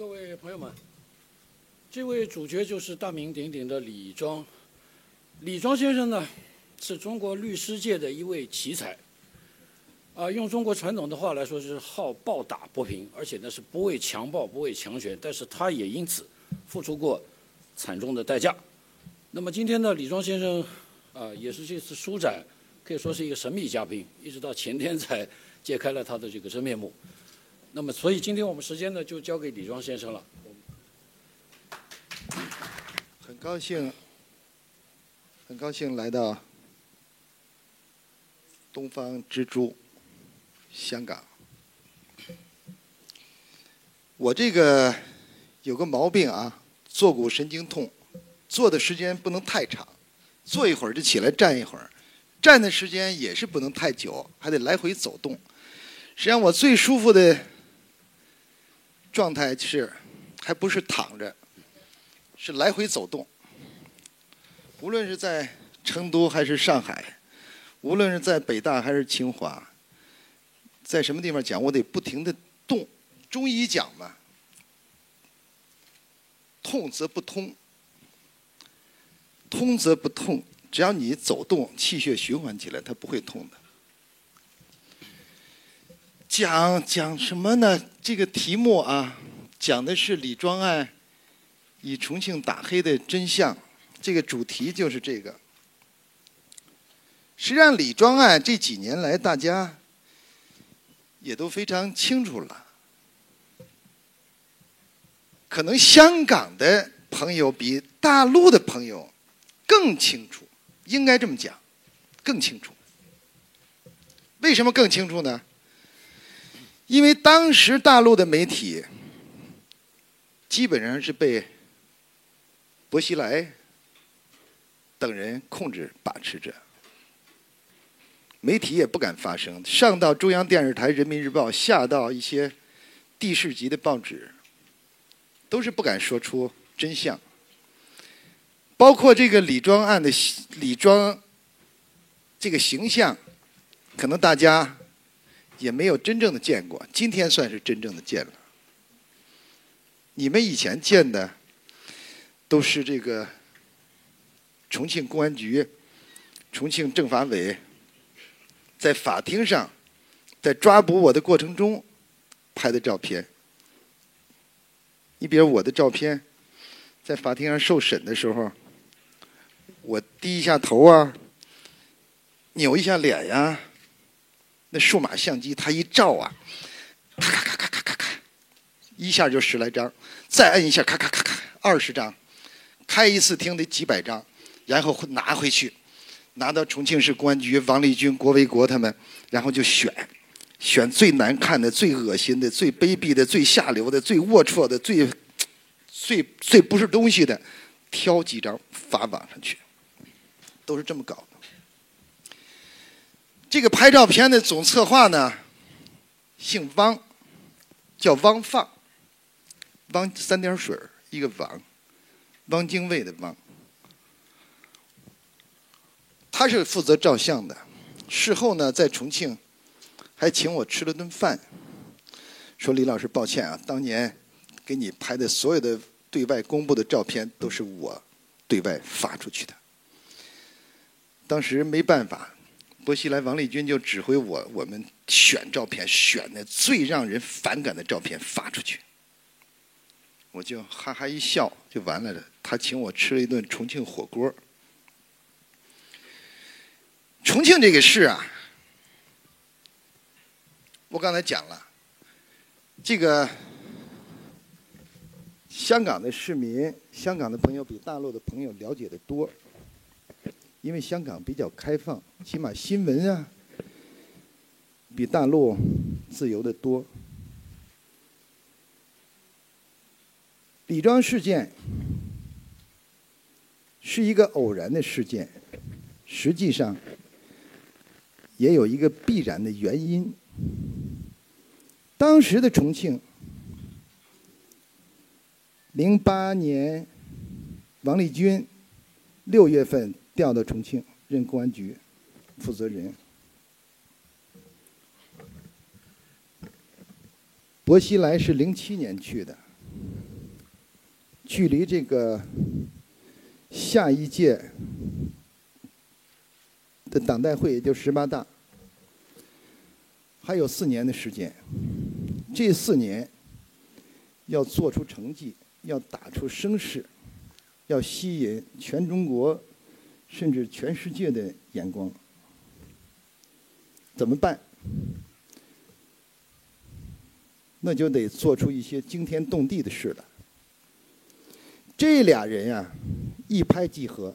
各位朋友们，这位主角就是大名鼎鼎的李庄。李庄先生呢，是中国律师界的一位奇才。啊，用中国传统的话来说，就是好暴打不平，而且呢是不畏强暴、不畏强权，但是他也因此付出过惨重的代价。那么今天呢，李庄先生啊，也是这次书展可以说是一个神秘嘉宾，一直到前天才揭开了他的这个真面目。那么，所以今天我们时间呢，就交给李庄先生了。很高兴，很高兴来到东方之珠，香港。我这个有个毛病啊，坐骨神经痛，坐的时间不能太长，坐一会儿就起来站一会儿，站的时间也是不能太久，还得来回走动。实际上，我最舒服的。状态是，还不是躺着，是来回走动。无论是在成都还是上海，无论是在北大还是清华，在什么地方讲，我得不停的动。中医讲嘛，痛则不通，通则不痛。只要你走动，气血循环起来，它不会痛的。讲讲什么呢？这个题目啊，讲的是李庄案以重庆打黑的真相。这个主题就是这个。实际上，李庄案这几年来，大家也都非常清楚了。可能香港的朋友比大陆的朋友更清楚，应该这么讲，更清楚。为什么更清楚呢？因为当时大陆的媒体基本上是被薄熙来等人控制把持着，媒体也不敢发声，上到中央电视台、人民日报，下到一些地市级的报纸，都是不敢说出真相。包括这个李庄案的李庄这个形象，可能大家。也没有真正的见过，今天算是真正的见了。你们以前见的都是这个重庆公安局、重庆政法委在法庭上在抓捕我的过程中拍的照片。你比如我的照片，在法庭上受审的时候，我低一下头啊，扭一下脸呀。那数码相机，它一照啊，咔咔咔咔咔咔咔，一下就十来张，再摁一下，咔咔咔咔，二十张，开一次厅得几百张，然后拿回去，拿到重庆市公安局，王立军、郭维国他们，然后就选，选最难看的、最恶心的、最卑鄙的、最下流的、最龌龊的、最最最不是东西的，挑几张发网上去，都是这么搞。这个拍照片的总策划呢，姓汪，叫汪放，汪三点水一个汪，汪精卫的汪。他是负责照相的，事后呢在重庆还请我吃了顿饭，说李老师抱歉啊，当年给你拍的所有的对外公布的照片都是我对外发出去的，当时没办法。薄熙来、王立军就指挥我，我们选照片，选的最让人反感的照片发出去。我就哈哈一笑，就完了。他请我吃了一顿重庆火锅。重庆这个事啊，我刚才讲了，这个香港的市民、香港的朋友比大陆的朋友了解的多。因为香港比较开放，起码新闻啊，比大陆自由的多。李庄事件是一个偶然的事件，实际上也有一个必然的原因。当时的重庆，零八年，王立军六月份。调到重庆任公安局负责人。薄熙来是零七年去的，距离这个下一届的党代会，也就十八大，还有四年的时间。这四年要做出成绩，要打出声势，要吸引全中国甚至全世界的眼光。怎么办？那就得做出一些惊天动地的事了。这俩人呀，一拍即合，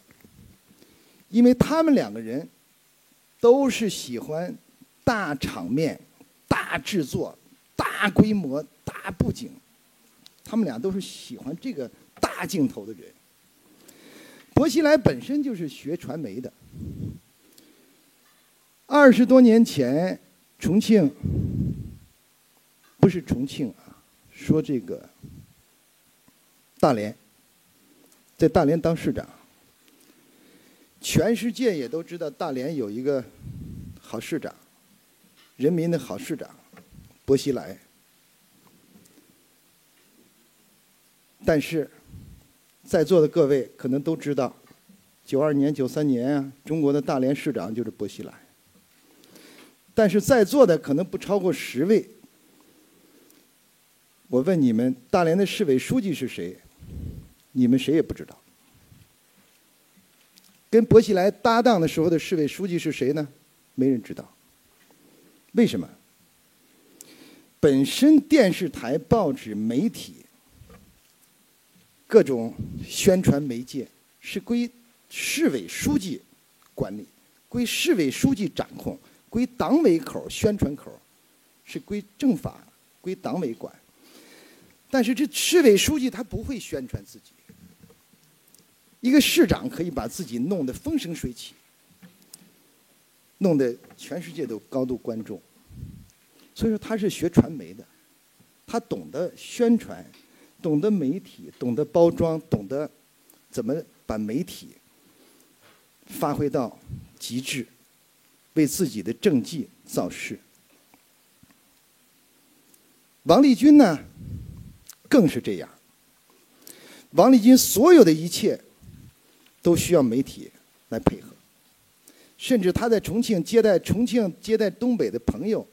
因为他们两个人都是喜欢大场面、大制作、大规模、大布景，他们俩都是喜欢这个大镜头的人。薄熙来本身就是学传媒的，二十多年前，重庆。不是重庆啊，说这个大连，在大连当市长，全世界也都知道大连有一个好市长，人民的好市长，薄熙来。但是，在座的各位可能都知道，九二年、九三年啊，中国的大连市长就是薄熙来。但是在座的可能不超过十位。我问你们，大连的市委书记是谁？你们谁也不知道。跟薄熙来搭档的时候的市委书记是谁呢？没人知道。为什么？本身电视台、报纸、媒体、各种宣传媒介是归市委书记管理，归市委书记掌控，归党委口宣传口，是归政法，归党委管。但是这市委书记他不会宣传自己，一个市长可以把自己弄得风生水起，弄得全世界都高度关注。所以说他是学传媒的，他懂得宣传，懂得媒体，懂得包装，懂得怎么把媒体发挥到极致，为自己的政绩造势。王立军呢？更是这样。王立军所有的一切都需要媒体来配合，甚至他在重庆接待重庆接待东北的朋友，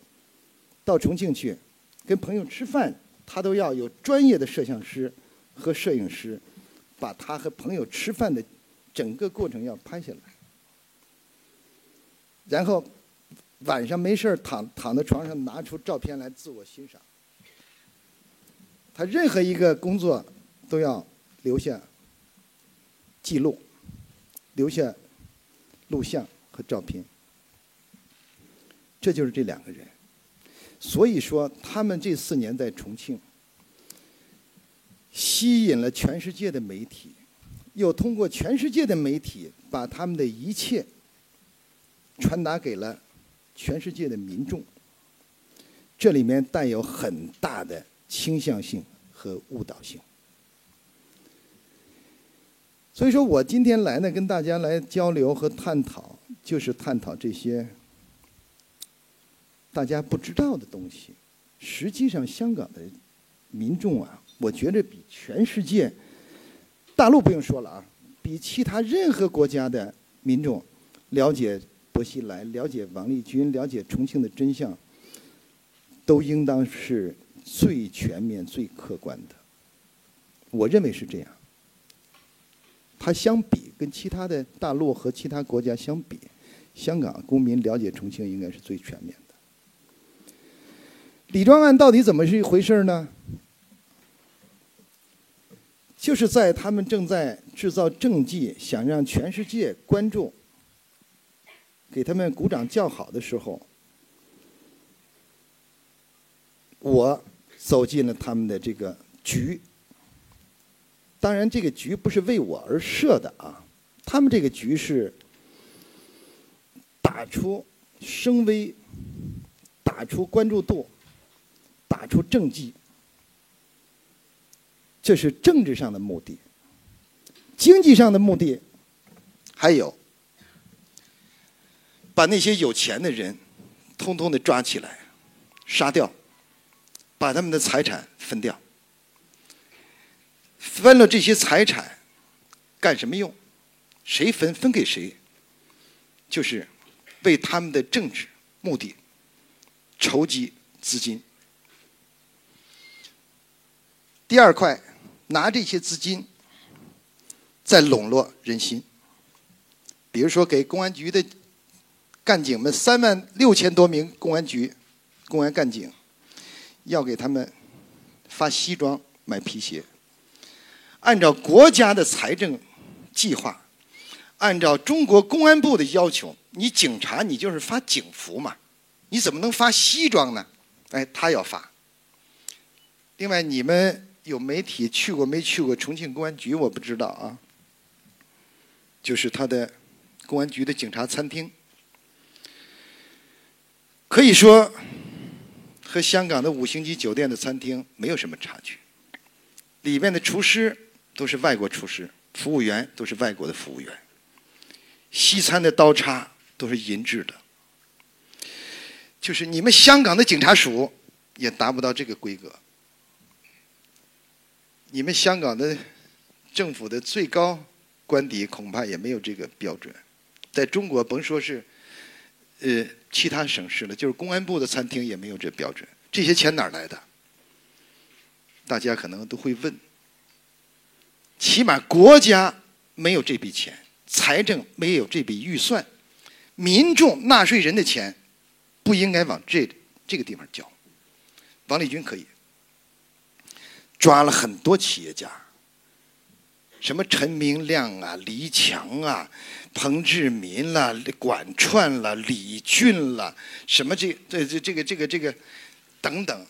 到重庆去跟朋友吃饭，他都要有专业的摄像师和摄影师，把他和朋友吃饭的整个过程要拍下来，然后晚上没事躺躺在床上拿出照片来自我欣赏。他任何一个工作都要留下记录，留下录像和照片。这就是这两个人。所以说，他们这四年在重庆，吸引了全世界的媒体，又通过全世界的媒体把他们的一切传达给了全世界的民众。这里面带有很大的。倾向性和误导性，所以说我今天来呢，跟大家来交流和探讨，就是探讨这些大家不知道的东西。实际上，香港的民众啊，我觉得比全世界大陆不用说了啊，比其他任何国家的民众了解薄熙来、了解王立军、了解重庆的真相，都应当是。最全面、最客观的，我认为是这样。它相比跟其他的大陆和其他国家相比，香港公民了解重庆应该是最全面。李庄案到底怎么是一回事呢？就是在他们正在制造政绩，想让全世界关注，给他们鼓掌叫好的时候，我。走进了他们的这个局，当然这个局不是为我而设的啊，他们这个局是打出声威，打出关注度，打出政绩，这是政治上的目的。经济上的目的还有，把那些有钱的人通通的抓起来，杀掉。把他们的财产分掉，分了这些财产干什么用？谁分分给谁？就是为他们的政治目的筹集资金。第二块，拿这些资金再笼络人心。比如说，给公安局的干警们三万六千多名公安局公安干警，要给他们发西装、买皮鞋。按照国家的财政计划。按照中国公安部的要求，你警察你就是发警服嘛，你怎么能发西装呢？哎，他要发。另外，你们有媒体去过没去过重庆公安局？我不知道啊。就是他的公安局的警察餐厅，可以说和香港的五星级酒店的餐厅没有什么差距。里面的厨师都是外国厨师，服务员都是外国的服务员。西餐的刀叉都是银制的，就是你们香港的警察署也达不到这个规格。你们香港的政府的最高官邸恐怕也没有这个标准。在中国，甭说是呃其他省市了，就是公安部的餐厅也没有这标准。这些钱哪儿来的？大家可能都会问。起码国家没有这笔钱。财政没有这笔预算，民众纳税人的钱不应该往这这个地方交。王立军可以抓了很多企业家，什么陈明亮啊、黎强啊、彭志民啦、管串啦、李俊啦，什么这这这这个这个这个等等，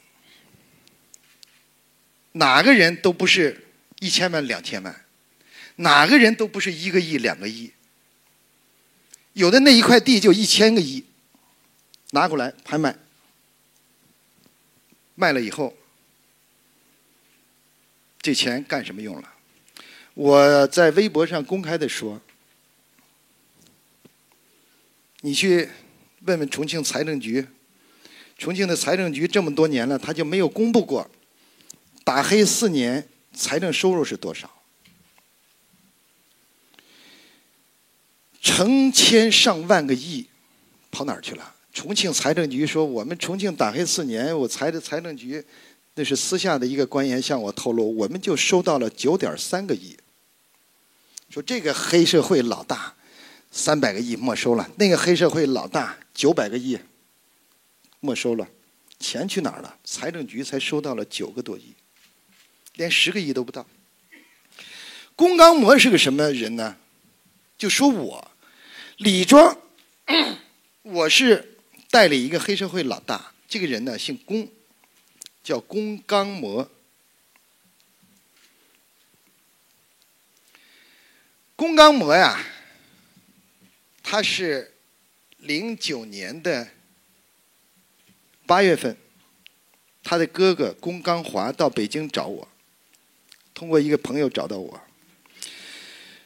哪个人都不是一千万两千万。哪个人都不是一个亿两个亿，有的那一块地就一千个亿，拿过来拍卖，卖了以后，这钱干什么用了？我在微博上公开的说，你去问问重庆财政局，重庆的财政局这么多年了，他就没有公布过打黑四年财政收入是多少。成千上万个亿跑哪儿去了？重庆财政局说，我们重庆打黑四年，我财的财政局那是私下的一个官员向我透露，我们就收到了九点三个亿。说这个黑社会老大三百个亿没收了，那个黑社会老大九百个亿没收了，钱去哪儿了？财政局才收到了九个多亿，连十个亿都不到。龚刚模是个什么人呢？就说我。李庄，我是代理一个黑社会老大，这个人呢姓龚，叫龚刚模。龚刚模呀，他是零九年的八月份，他的哥哥龚刚华到北京找我，通过一个朋友找到我，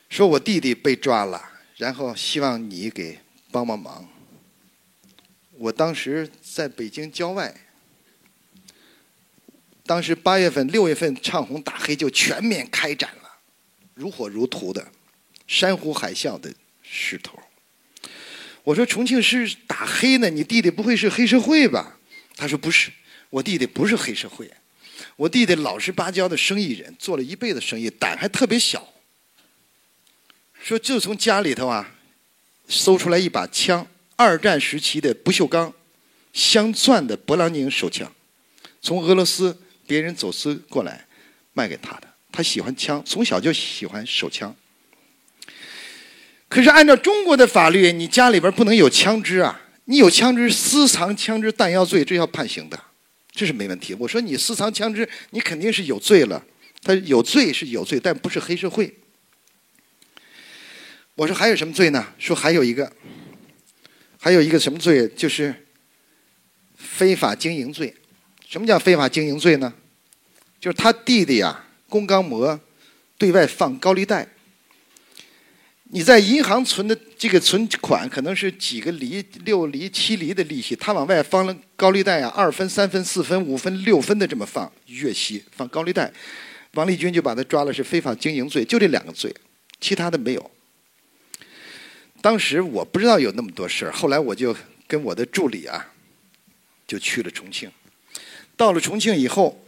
说我弟弟被抓了。然后希望你给帮帮忙。我当时在北京郊外，当时八月份、六月份唱红打黑就全面开展了，如火如荼的，山呼海啸的势头。我说重庆市打黑呢，你弟弟不会是黑社会吧？他说不是，我弟弟不是黑社会，我弟弟老实巴交的生意人，做了一辈子生意，胆还特别小。说就从家里头啊，搜出来一把枪，二战时期的不锈钢镶钻的勃朗宁手枪，从俄罗斯别人走私过来卖给他的。他喜欢枪，从小就喜欢手枪。可是按照中国的法律，你家里边不能有枪支啊！你有枪支，私藏枪支弹药罪，这要判刑的，这是没问题。我说你私藏枪支，你肯定是有罪了。他有罪是有罪，但不是黑社会。我说还有什么罪呢？说还有一个，还有一个什么罪？就是非法经营罪。什么叫非法经营罪呢？就是他弟弟啊，龚刚模对外放高利贷。你在银行存的这个存款可能是几个厘、六厘、七厘的利息，他往外放了高利贷啊，二分、三分、四分、五分、六分的这么放，月息放高利贷，王立军就把他抓了，是非法经营罪，就这两个罪，其他的没有。当时我不知道有那么多事儿，后来我就跟我的助理啊，就去了重庆。到了重庆以后，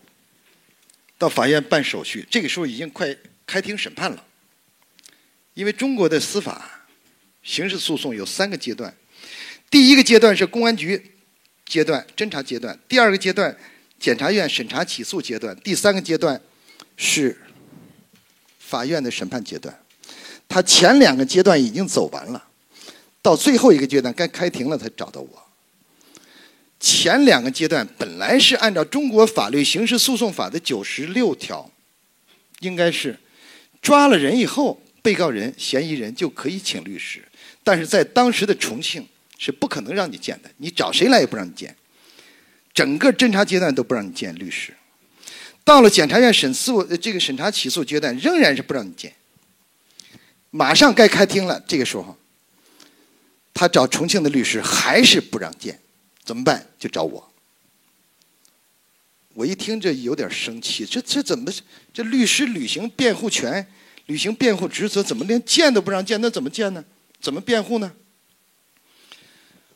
到法院办手续，这个时候已经快开庭审判了。因为中国的司法刑事诉讼有三个阶段，第一个阶段是公安局阶段侦查阶段，第二个阶段检察院审查起诉阶段，第三个阶段是法院的审判阶段。他前两个阶段已经走完了，到最后一个阶段该开庭了才找到我。前两个阶段本来是按照中国法律刑事诉讼法的九十六条，应该是抓了人以后，被告人、嫌疑人就可以请律师，但是在当时的重庆是不可能让你见的，你找谁来也不让你见，整个侦查阶段都不让你见律师。到了检察院审诉这个审查起诉阶段，仍然是不让你见。马上该开庭了，这个时候，他找重庆的律师还是不让见。怎么办？就找我。我一听这有点生气，这这怎么这律师履行辩护权、履行辩护职责，怎么连见都不让见？那怎么见呢？怎么辩护呢？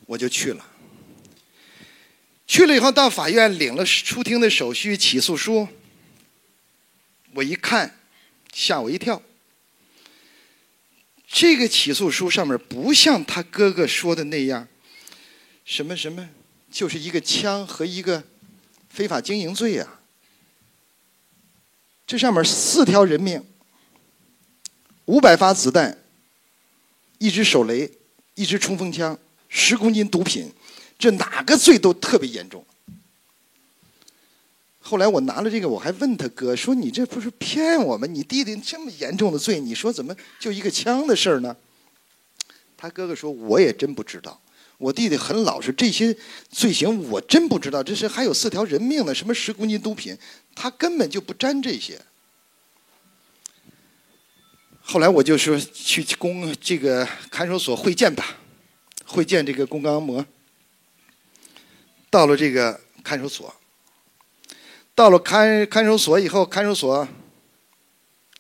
我就去了。去了以后，到法院领了出庭的手续、起诉书。我一看，吓我一跳。这个起诉书上面不像他哥哥说的那样，什么什么。就是一个枪和一个非法经营罪呀，这上面四条人命，五百发子弹，一支手雷，一支冲锋枪，十公斤毒品，这哪个罪都特别严重。后来我拿了这个，我还问他哥说：“你这不是骗我吗？你弟弟这么严重的罪，你说怎么就一个枪的事儿呢？”他哥哥说：“我也真不知道。”我弟弟很老实，这些罪行我真不知道。这是还有四条人命呢，什么十公斤毒品，他根本就不沾这些。后来我就说去公这个看守所会见吧，会见这个龚刚模。到了这个看守所，到了看看守所以后，看守所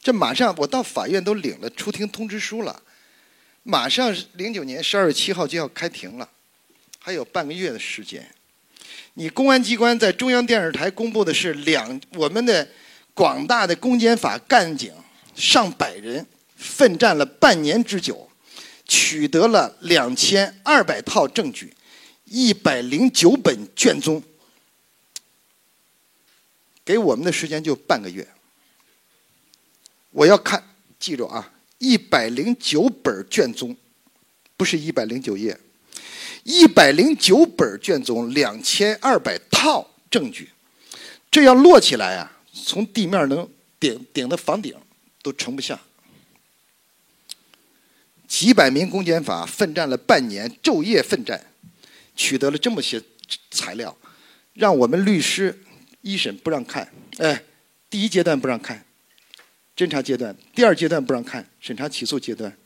这马上我到法院都领了出庭通知书了。马上零九年十二月七号就要开庭了，还有半个月的时间。你公安机关在中央电视台公布的是两我们的广大的公检法干警上百人奋战了半年之久，取得了两千二百套证据，一百零九本卷宗，给我们的时间就半个月。我要看，记住啊。一百零九本卷宗，不是一百零九页，一百零九本卷宗，两千二百套证据，这要摞起来啊，从地面能顶顶到房顶都盛不下。几百名公检法奋战了半年，昼夜奋战，取得了这么些材料，让我们律师一审不让看，哎，第一阶段不让看。侦查阶段，第二阶段不让看，审查起诉阶段，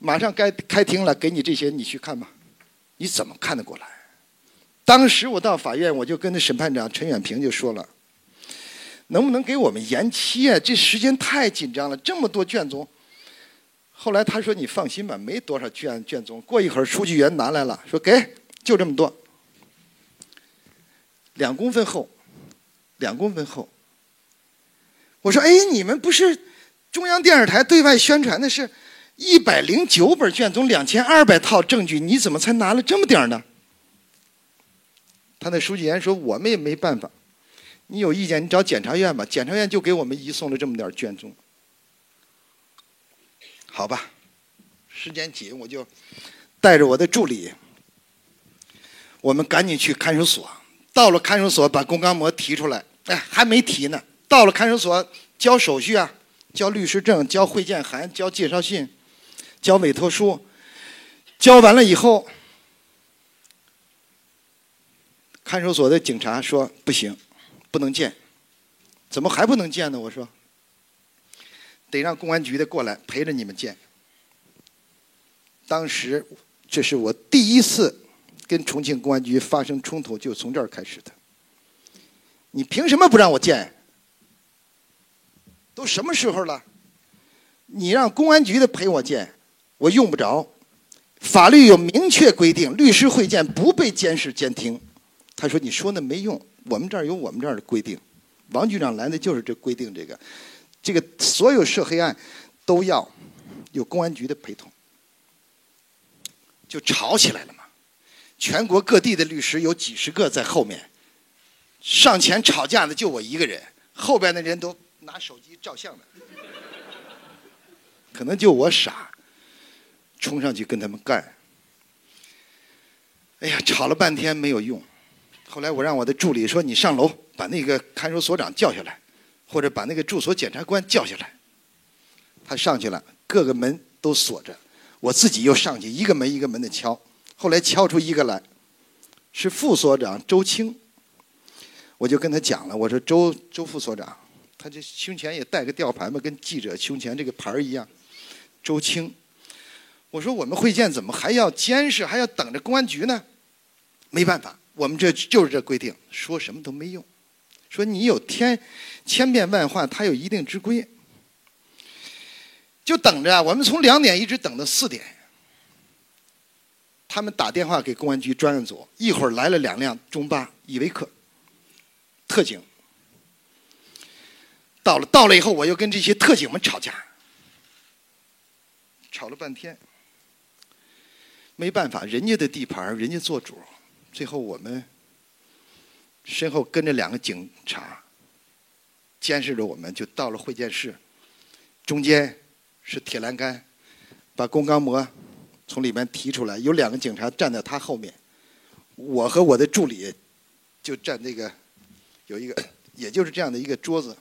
马上该开庭了，给你这些，你去看吧，你怎么看得过来？当时我到法院，我就跟那审判长陈远平就说了，能不能给我们延期啊？这时间太紧张了，这么多卷宗。后来他说：“你放心吧，没多少卷卷宗。”过一会儿，书记员拿来了，说：“给，就这么多，两公分厚，两公分厚。”我说：“哎，你们不是中央电视台对外宣传的是一百零九本卷宗、两千二百套证据，你怎么才拿了这么点呢？”他那书记员说：“我们也没办法，你有意见你找检察院吧，检察院就给我们移送了这么点卷宗。”好吧，时间紧，我就带着我的助理，我们赶紧去看守所。到了看守所，把龚刚模提出来，哎，还没提呢。到了看守所，交手续啊，交律师证，交会见函，交介绍信，交委托书，交完了以后，看守所的警察说不行，不能见。怎么还不能见呢？我说，得让公安局的过来陪着你们见。当时这是我第一次跟重庆公安局发生冲突，就从这儿开始的。你凭什么不让我见？都什么时候了？你让公安局的陪我见，我用不着。法律有明确规定，律师会见不被监视监听。他说：“你说那没用，我们这儿有我们这儿的规定。”王局长来的就是这规定，这个，这个所有涉黑案都要有公安局的陪同，就吵起来了嘛。全国各地的律师有几十个在后面，上前吵架的就我一个人，后边的人都拿手机照相的，可能就我傻，冲上去跟他们干。哎呀，吵了半天没有用。后来我让我的助理说：“你上楼把那个看守所长叫下来，或者把那个住所检察官叫下来。”他上去了，各个门都锁着，我自己又上去一个门一个门的敲。后来敲出一个来，是副所长周青。我就跟他讲了，我说：“周周副所长，他这胸前也带个吊牌嘛，跟记者胸前这个牌一样。”周青，我说：“我们会见怎么还要监视，还要等着公安局呢？”没办法。我们这就是这规定，说什么都没用。说你有天千变万化，它有一定之规。就等着，我们从两点一直等到四点。他们打电话给公安局专案组，一会儿来了两辆中巴依维柯，特警。到了，到了以后，我又跟这些特警们吵架，吵了半天，没办法，人家的地盘，人家做主。最后，我们身后跟着两个警察，监视着我们，就到了会见室。中间是铁栏杆，把龚刚模从里面提出来，有两个警察站在他后面。我和我的助理就站那个有一个，也就是这样的一个桌子。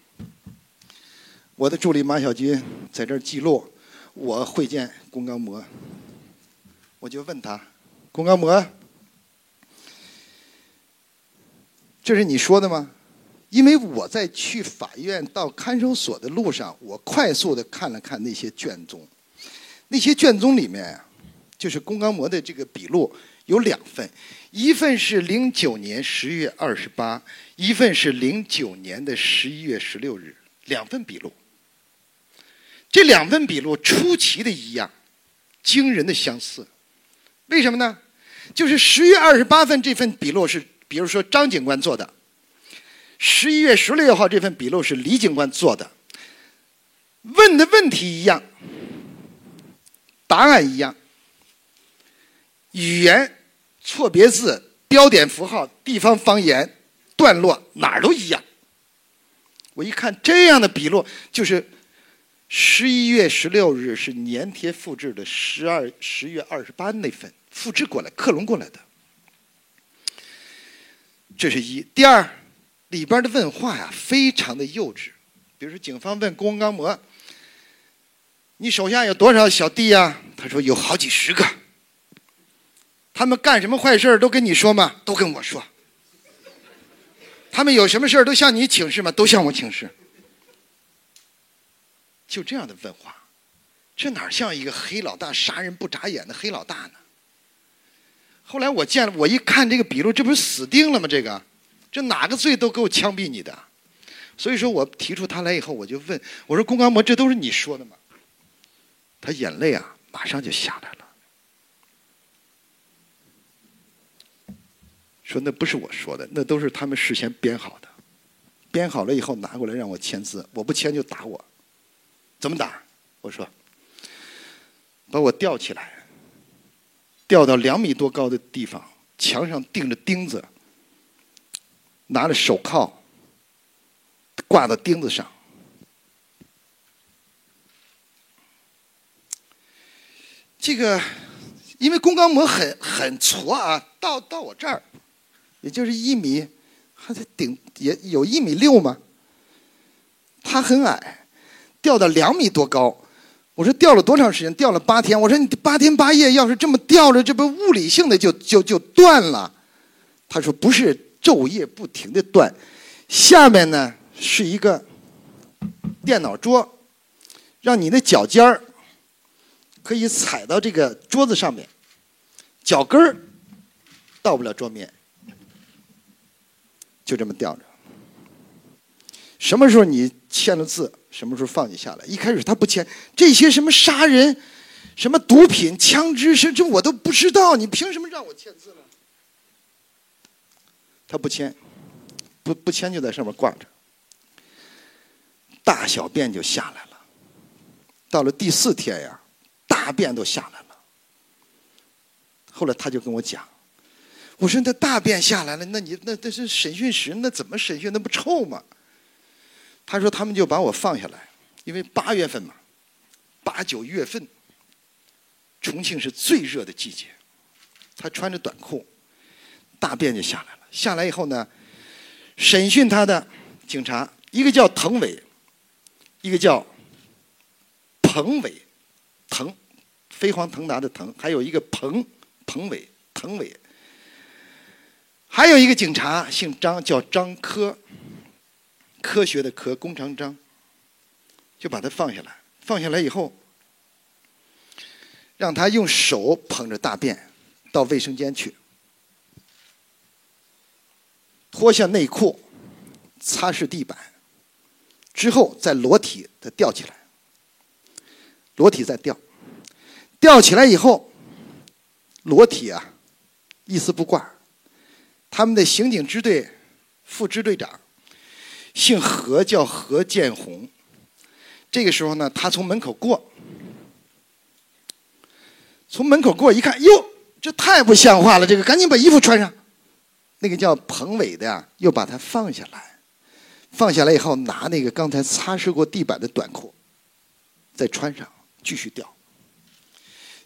我的助理马小军在这儿记录，我会见龚刚模，我就问他，龚刚模。这是你说的吗？因为我在去法院到看守所的路上，我快速的看了看那些卷宗，那些卷宗里面，就是龚刚模的这个笔录有两份，一份是零九年十月二十八，一份是零九年的十一月十六日，两份笔录。这两份笔录出奇的一样，惊人的相似，为什么呢？就是十月二十八份这份笔录是。比如说张警官做的，十一月十六号这份笔录是李警官做的，问的问题一样，答案一样，语言、错别字、标点符号、地方方言、段落哪儿都一样。我一看这样的笔录，就是十一月十六日是粘贴复制的十二十月二十八那份复制过来、克隆过来的。这是一，第二，里边的问话呀，非常的幼稚。比如说，警方问龚刚模：“你手下有多少小弟呀？”他说：“有好几十个。”他们干什么坏事都跟你说吗？都跟我说。他们有什么事都向你请示吗？都向我请示。就这样的问话，这哪像一个黑老大杀人不眨眼的黑老大呢？后来我见了，我一看这个笔录，这不是死定了吗？这个，这哪个罪都够枪毙你的。所以说我提出他来以后，我就问我说：“龚刚模，这都是你说的吗？”他眼泪啊，马上就下来了，说：“那不是我说的，那都是他们事先编好的，编好了以后拿过来让我签字，我不签就打我。怎么打？我说，把我吊起来。”吊到两米多高的地方，墙上钉着钉子，拿着手铐挂到钉子上。这个，因为龚刚模很很矬啊，到到我这儿，也就是一米，还得顶也有一米六嘛。他很矮，掉到两米多高。我说吊了多长时间？吊了八天。我说你八天八夜，要是这么吊着，这不物理性的就就就断了。他说不是昼夜不停的断，下面呢是一个电脑桌，让你的脚尖儿可以踩到这个桌子上面，脚跟儿到不了桌面，就这么吊着。什么时候你签了字，什么时候放你下来。一开始他不签，这些什么杀人、什么毒品、枪支，甚至我都不知道，你凭什么让我签字呢？他不签，不不签就在上面挂着，大小便就下来了。到了第四天呀，大便都下来了。后来他就跟我讲，我说那大便下来了，那你那那是审讯室，那怎么审讯？那不臭吗？他说他们就把我放下来，因为八月份嘛，八九月份，重庆是最热的季节。他穿着短裤，大便就下来了。下来以后呢，审讯他的警察，一个叫滕伟，一个叫彭伟，滕，飞黄腾达的腾，还有一个彭彭伟，滕伟，还有一个警察姓张，叫张科。科学的科，弓长张，就把他放下来。放下来以后，让他用手捧着大便到卫生间去，脱下内裤，擦拭地板，之后再裸体的吊起来，裸体再吊，吊起来以后，裸体啊，一丝不挂。他们的刑警支队副支队长。姓何，叫何建红。这个时候呢，他从门口过，从门口过一看，哟，这太不像话了！这个赶紧把衣服穿上。那个叫彭伟的呀，又把他放下来，放下来以后，拿那个刚才擦拭过地板的短裤，再穿上，继续掉，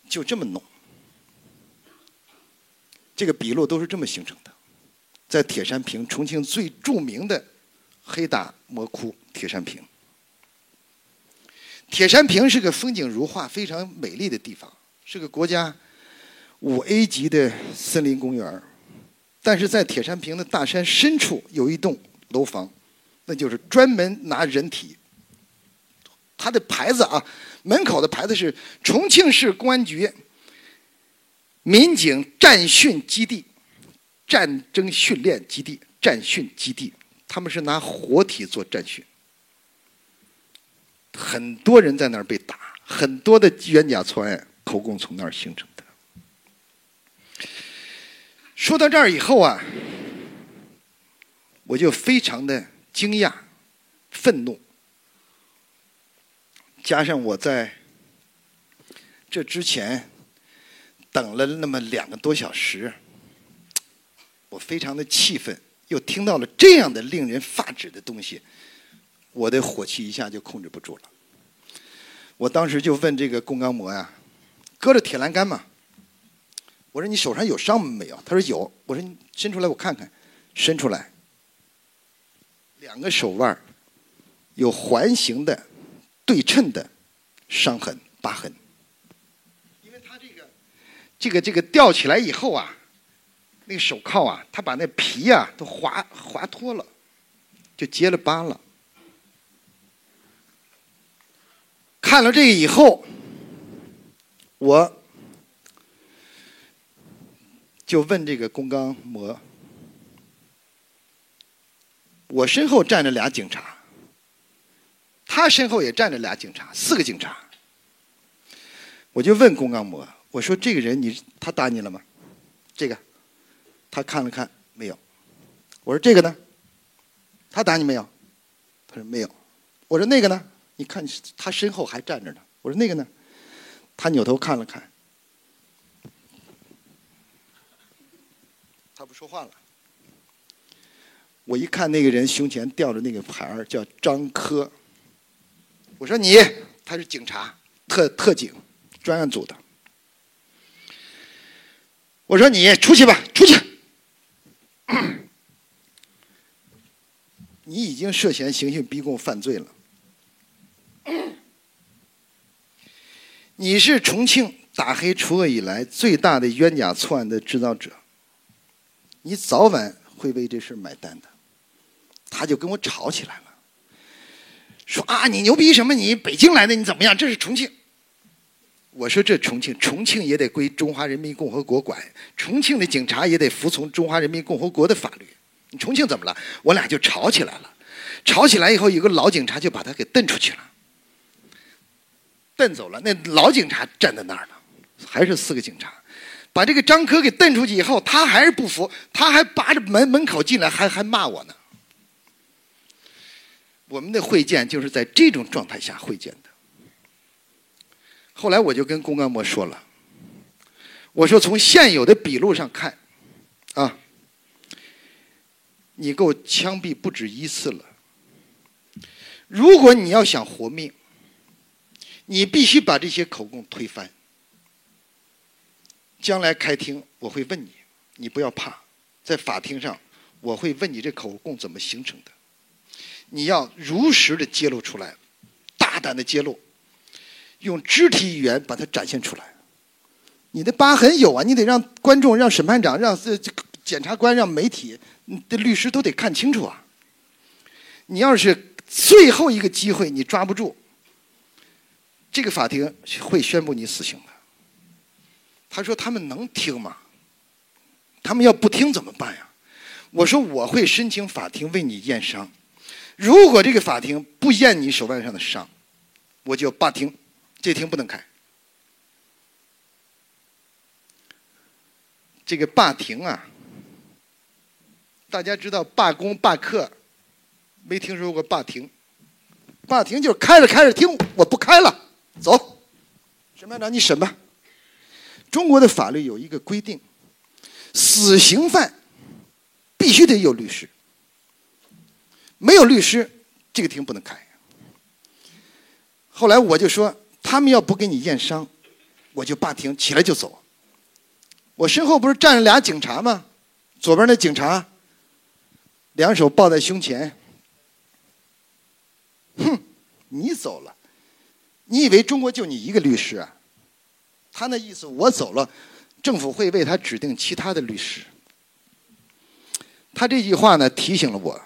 就这么弄。这个笔录都是这么形成的，在铁山坪，重庆最著名的。黑大魔窟铁山坪，铁山坪是个风景如画、非常美丽的地方，是个国家五 A 级的森林公园但是在铁山坪的大山深处有一栋楼房，那就是专门拿人体。它的牌子啊，门口的牌子是重庆市公安局民警战训基地、战争训练基地、战训基地。他们是拿活体做战训，很多人在那儿被打，很多的冤假错案口供从那儿形成的。说到这儿以后啊，我就非常的惊讶、愤怒，加上我在这之前等了那么两个多小时，我非常的气愤。又听到了这样的令人发指的东西，我的火气一下就控制不住了。我当时就问这个龚刚模呀：“搁着铁栏杆嘛？”我说：“你手上有伤没有？”他说：“有。”我说：“你伸出来我看看。”伸出来，两个手腕有环形的、对称的伤痕、疤痕。因为他这个、这个、这个吊起来以后啊。那个手铐啊，他把那皮啊都划划脱了，就结了疤了。看了这个以后，我就问这个龚刚模：“我身后站着俩警察，他身后也站着俩警察，四个警察。”我就问龚刚模：“我说这个人，你他打你了吗？这个？”他看了看，没有。我说这个呢？他打你没有？他说没有。我说那个呢？你看他身后还站着呢。我说那个呢？他扭头看了看，他不说话了。我一看那个人胸前吊着那个牌儿，叫张科。我说你，他是警察，特特警，专案组的。我说你出去吧，出去。你已经涉嫌刑讯逼供犯罪了。你是重庆打黑除恶以来最大的冤假错案的制造者，你早晚会为这事买单的。他就跟我吵起来了，说啊，你牛逼什么？你北京来的，你怎么样？这是重庆。我说这重庆，重庆也得归中华人民共和国管，重庆的警察也得服从中华人民共和国的法律。你重庆怎么了？我俩就吵起来了。吵起来以后，有个老警察就把他给蹬出去了，蹬走了。那老警察站在那儿呢，还是四个警察，把这个张科给蹬出去以后，他还是不服，他还扒着门门口进来，还还骂我呢。我们的会见就是在这种状态下会见。后来我就跟公安模说了，我说从现有的笔录上看，啊。你给我枪毙不止一次了。如果你要想活命，你必须把这些口供推翻。将来开庭我会问你，你不要怕，在法庭上我会问你这口供怎么形成的，你要如实的揭露出来，大胆的揭露，用肢体语言把它展现出来。你的疤痕有啊，你得让观众、让审判长、让这检察官、让媒体。的律师都得看清楚啊！你要是最后一个机会你抓不住，这个法庭会宣布你死刑的。他说他们能听吗？他们要不听怎么办呀？我说我会申请法庭为你验伤。如果这个法庭不验你手腕上的伤，我就罢庭，这庭不能开。这个罢庭啊！大家知道罢工罢课，没听说过罢庭。罢庭就是开着开着听，我不开了，走。审判长，你审吧。中国的法律有一个规定，死刑犯必须得有律师，没有律师，这个庭不能开。后来我就说，他们要不给你验伤，我就罢庭，起来就走。我身后不是站着俩警察吗？左边那警察。两手抱在胸前，哼，你走了，你以为中国就你一个律师啊？他那意思，我走了，政府会为他指定其他的律师。他这句话呢，提醒了我。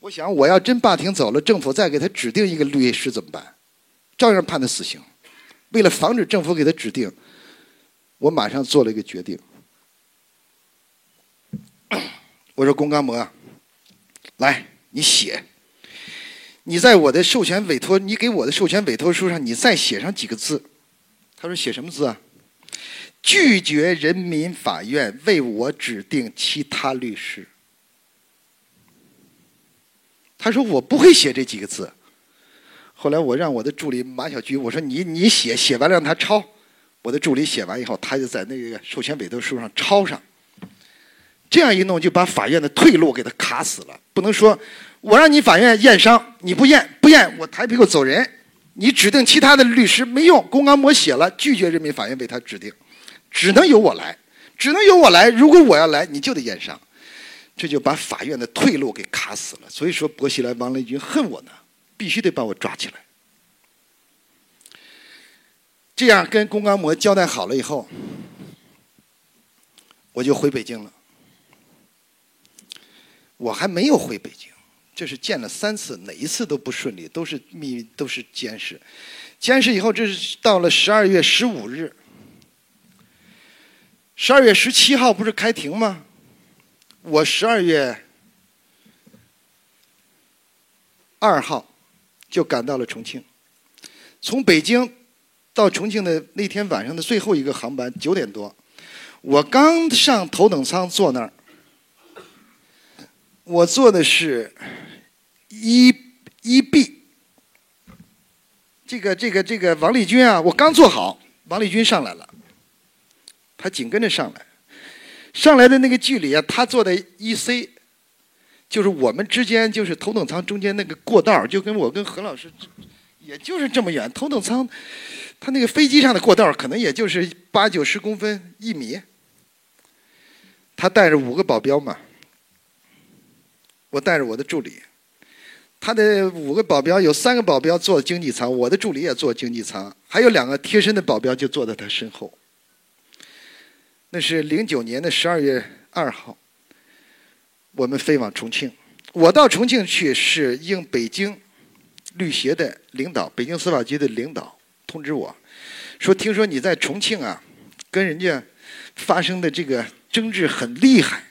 我想，我要真罢庭走了，政府再给他指定一个律师怎么办？照样判他死刑。为了防止政府给他指定，我马上做了一个决定。我说龚刚模，来，你写。你在我的授权委托，你给我的授权委托书上，你再写上几个字。他说写什么字啊？拒绝人民法院为我指定其他律师。他说我不会写这几个字。后来我让我的助理马小菊，我说你你写，写完了让他抄。我的助理写完以后，他就在那个授权委托书上抄上。这样一弄，就把法院的退路给他卡死了。不能说，我让你法院验伤，你不验，不验，我抬屁股走人。你指定其他的律师没用，公刚模写了，拒绝人民法院为他指定，只能由我来，只能由我来。如果我要来，你就得验伤，这就把法院的退路给卡死了。所以说，薄熙来、王立军恨我呢，必须得把我抓起来。这样跟公刚模交代好了以后，我就回北京了。我还没有回北京，这是见了三次，哪一次都不顺利，都是密，都是监视。监视以后，这是到了十二月十五日，十二月十七号不是开庭吗？我十二月二号就赶到了重庆，从北京到重庆的那天晚上的最后一个航班九点多，我刚上头等舱坐那儿。我坐的是一一 B，这个这个这个王立军啊，我刚坐好，王立军上来了，他紧跟着上来，上来的那个距离啊，他坐在一 C，就是我们之间就是头等舱中间那个过道，就跟我跟何老师，也就是这么远，头等舱，他那个飞机上的过道可能也就是八九十公分一米，他带着五个保镖嘛。我带着我的助理，他的五个保镖有三个保镖坐经济舱，我的助理也坐经济舱，还有两个贴身的保镖就坐在他身后。那是零九年的十二月二号，我们飞往重庆。我到重庆去是应北京律协的领导、北京司法局的领导通知我，说听说你在重庆啊，跟人家发生的这个争执很厉害。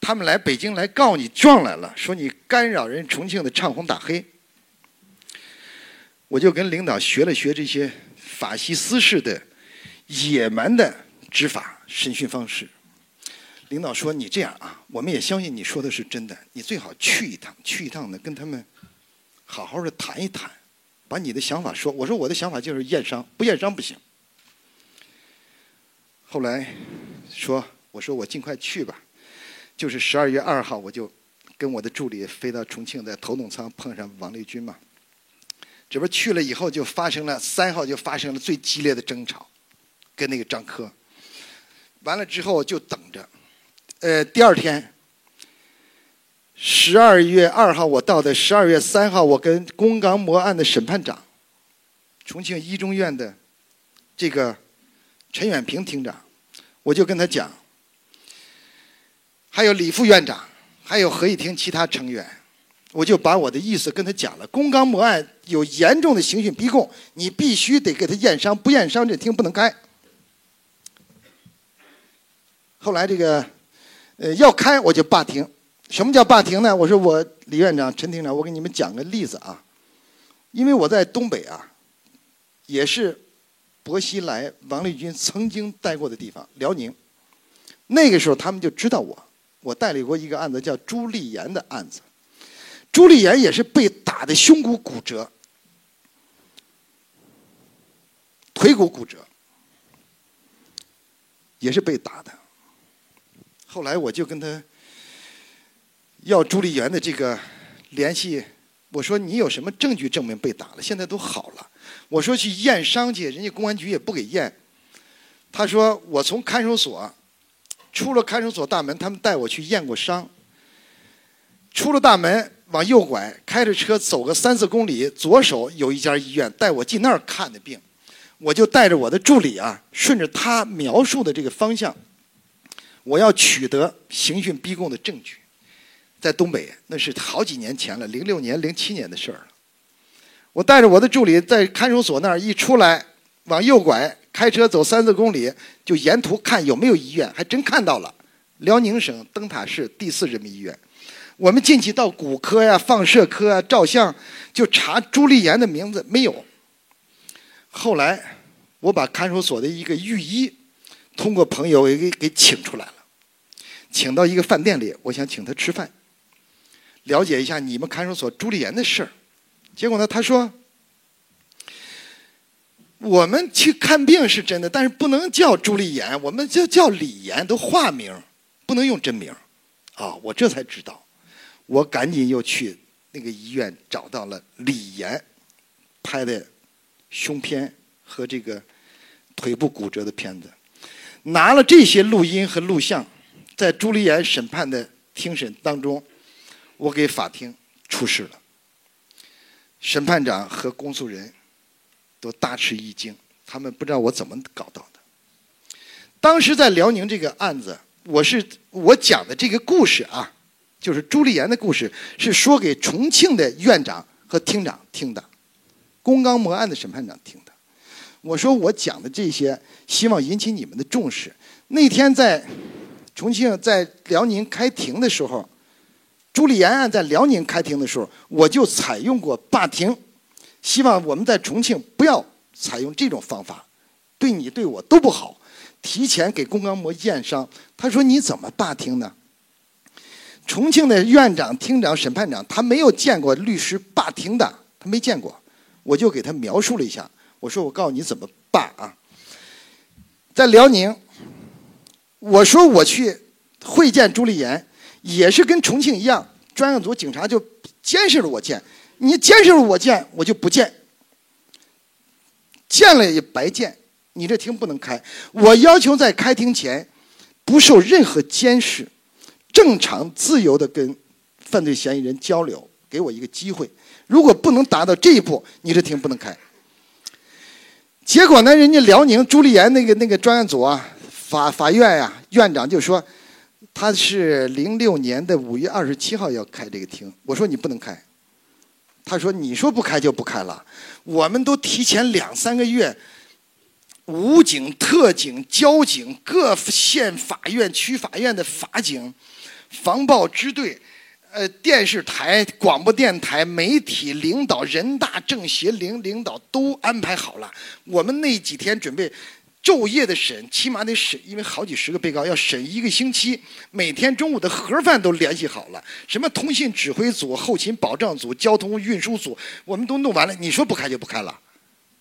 他们来北京来告你状来了，说你干扰人重庆的唱红打黑。我就跟领导学了学这些法西斯式的野蛮的执法审讯方式。领导说：“你这样啊，我们也相信你说的是真的，你最好去一趟，去一趟呢，跟他们好好的谈一谈，把你的想法说。”我说：“我的想法就是验伤，不验伤不行。”后来说：“我说我尽快去吧。”就是十二月二号，我就跟我的助理飞到重庆，在头等舱碰上王立军嘛。这不去了以后，就发生了三号就发生了最激烈的争吵，跟那个张科。完了之后就等着，呃，第二天，十二月二号我到的，十二月三号我跟宫刚模案的审判长，重庆一中院的这个陈远平厅长，我就跟他讲，还有李副院长，还有合议庭其他成员。我就把我的意思跟他讲了，宫刚模案有严重的刑讯逼供，你必须得给他验伤，不验伤这庭不能开。后来这个，呃，要开我就罢庭。什么叫罢庭呢？我说我李院长、陈厅长，我给你们讲个例子啊，因为我在东北啊，也是薄熙来、王立军曾经待过的地方，辽宁。那个时候他们就知道我，我代理过一个案子叫朱立岩的案子。朱立岩也是被打的胸骨骨折，腿骨骨折，也是被打的。后来我就跟他要朱立炎的这个联系，我说你有什么证据证明被打了？现在都好了。我说去验伤去，人家公安局也不给验。他说我从看守所出了看守所大门，他们带我去验过伤。出了大门。往右拐，开着车走个三四公里，左手有一家医院，带我进那儿看的病。我就带着我的助理啊，顺着他描述的这个方向，我要取得刑讯逼供的证据。在东北，那是好几年前了，零六年、零七年的事儿了。我带着我的助理在看守所那儿一出来，往右拐，开车走三四公里，就沿途看有没有医院，还真看到了，辽宁省灯塔市第四人民医院。我们进去到骨科呀、放射科啊、照相，就查朱立炎的名字没有。后来我把看守所的一个御医，通过朋友也给给请出来了，请到一个饭店里，我想请他吃饭，了解一下你们看守所朱丽妍的事儿。结果呢，他说：“我们去看病是真的，但是不能叫朱丽妍，我们就叫李炎，都化名，不能用真名。”啊，我这才知道。我赶紧又去那个医院找到了李岩拍的胸片和这个腿部骨折的片子，拿了这些录音和录像，在朱立炎审判的庭审当中，我给法庭出示了。审判长和公诉人都大吃一惊，他们不知道我怎么搞到的。当时在辽宁这个案子，我是我讲的这个故事啊。就是朱立炎的故事，是说给重庆的院长和厅长听的，宫岗模案的审判长听的。我说我讲的这些，希望引起你们的重视。那天在重庆，在辽宁开庭的时候，朱立岩案在辽宁开庭的时候，我就采用过罢庭，希望我们在重庆不要采用这种方法，对你对我都不好。提前给宫岗模验伤，他说你怎么罢庭呢？重庆的院长、厅长、审判长，他没有见过律师罢庭的，他没见过。我就给他描述了一下，我说：“我告诉你怎么办啊。”在辽宁，我说我去会见朱立炎，也是跟重庆一样，专案组警察就监视着我见，你监视着我见，我就不见，见了也白见，你这庭不能开。我要求在开庭前不受任何监视。正常自由的跟犯罪嫌疑人交流，给我一个机会。如果不能达到这一步，你这庭不能开。结果呢，人家辽宁朱立岩那个那个专案组啊，法法院呀，院长就说他是零六年的五月二十七号要开这个庭。我说你不能开。他说你说不开就不开了。我们都提前两三个月。武警、特警、交警、各县法院、区法院的法警、防暴支队。呃，电视台、广播电台、媒体领导、人大政协领领导都安排好了。我们那几天准备昼夜的审，起码得审，因为好几十个被告要审一个星期。每天中午的盒饭都联系好了，什么通信指挥组、后勤保障组、交通运输组，我们都弄完了。你说不开就不开了？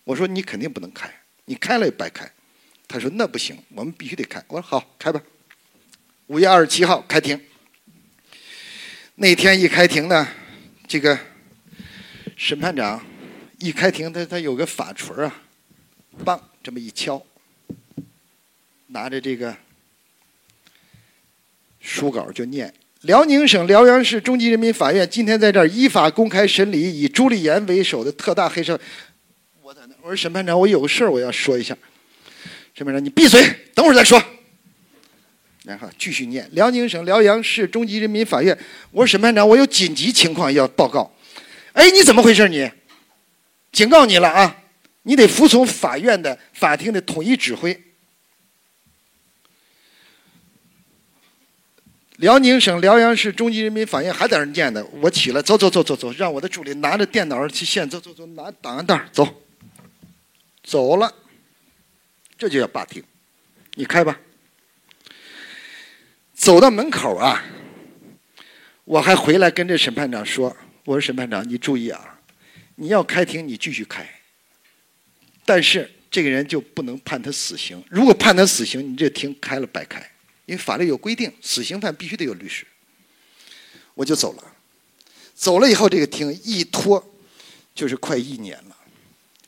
我说你肯定不能开，你开了也白开。他说那不行，我们必须得开。我说好，开吧。五月二十七号开庭。那天一开庭呢，这个审判长一开庭，他他有个法锤啊，梆这么一敲，拿着这个书稿就念：辽宁省辽阳市中级人民法院今天在这儿依法公开审理以朱立岩为首的特大黑社。我在那，我说审判长，我有个事儿我要说一下。审判长，你闭嘴，等会儿再说。然后继续念：辽宁省辽阳市中级人民法院，我是审判长，我有紧急情况要报告。哎，你怎么回事？你，警告你了啊！你得服从法院的、法庭的统一指挥。辽宁省辽阳市中级人民法院还在那念呢，我起来，走走走走走，让我的助理拿着电脑去现，走走走，拿档案袋走，走了，这就叫罢庭，你开吧。走到门口啊，我还回来跟这审判长说：“我说审判长，你注意啊，你要开庭，你继续开。但是这个人就不能判他死刑。如果判他死刑，你这庭开了白开，因为法律有规定，死刑犯必须得有律师。”我就走了。走了以后，这个庭一拖就是快一年了，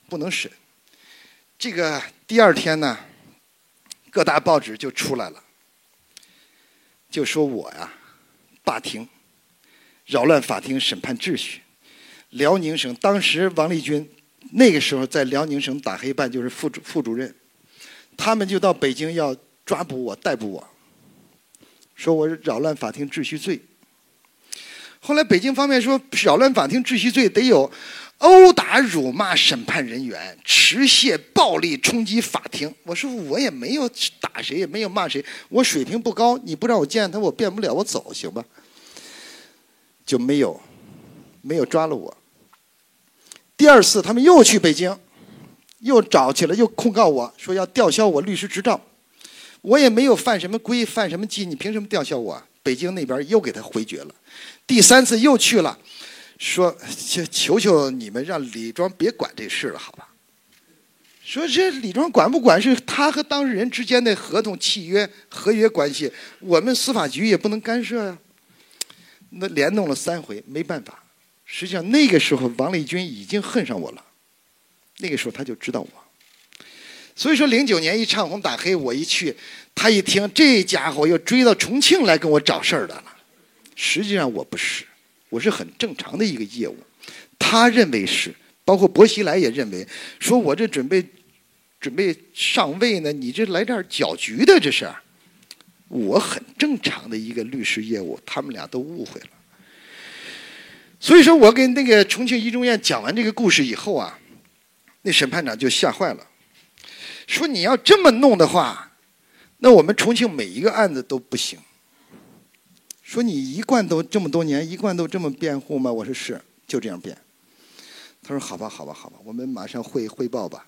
不能审。这个第二天呢，各大报纸就出来了。就说我呀，罢庭，扰乱法庭审判秩序。辽宁省当时王立军那个时候在辽宁省打黑办就是副主副主任，他们就到北京要抓捕我、逮捕我，说我扰乱法庭秩序罪。后来北京方面说扰乱法庭秩序罪得有。殴打、辱骂审判人员，持械暴力冲击法庭。我说我也没有打谁，也没有骂谁，我水平不高，你不让我见他，我变不了，我走行吧？就没有，没有抓了我。第二次他们又去北京，又找去了，又控告我说要吊销我律师执照。我也没有犯什么规，犯什么纪，你凭什么吊销我？北京那边又给他回绝了。第三次又去了。说，求求你们让李庄别管这事了，好吧？说这李庄管不管是他和当事人之间的合同、契约、合约关系，我们司法局也不能干涉呀。那连弄了三回，没办法。实际上那个时候，王立军已经恨上我了。那个时候他就知道我。所以说，零九年一唱红打黑，我一去，他一听，这家伙又追到重庆来跟我找事儿的了。实际上我不是。我是很正常的一个业务，他认为是，包括薄熙来也认为，说我这准备准备上位呢，你这来这儿搅局的，这是，我很正常的一个律师业务，他们俩都误会了。所以说我跟那个重庆一中院讲完这个故事以后啊，那审判长就吓坏了，说你要这么弄的话，那我们重庆每一个案子都不行。说你一贯都这么多年，一贯都这么辩护吗？我说是，就这样辩。他说好吧，好吧，好吧，我们马上汇汇报吧。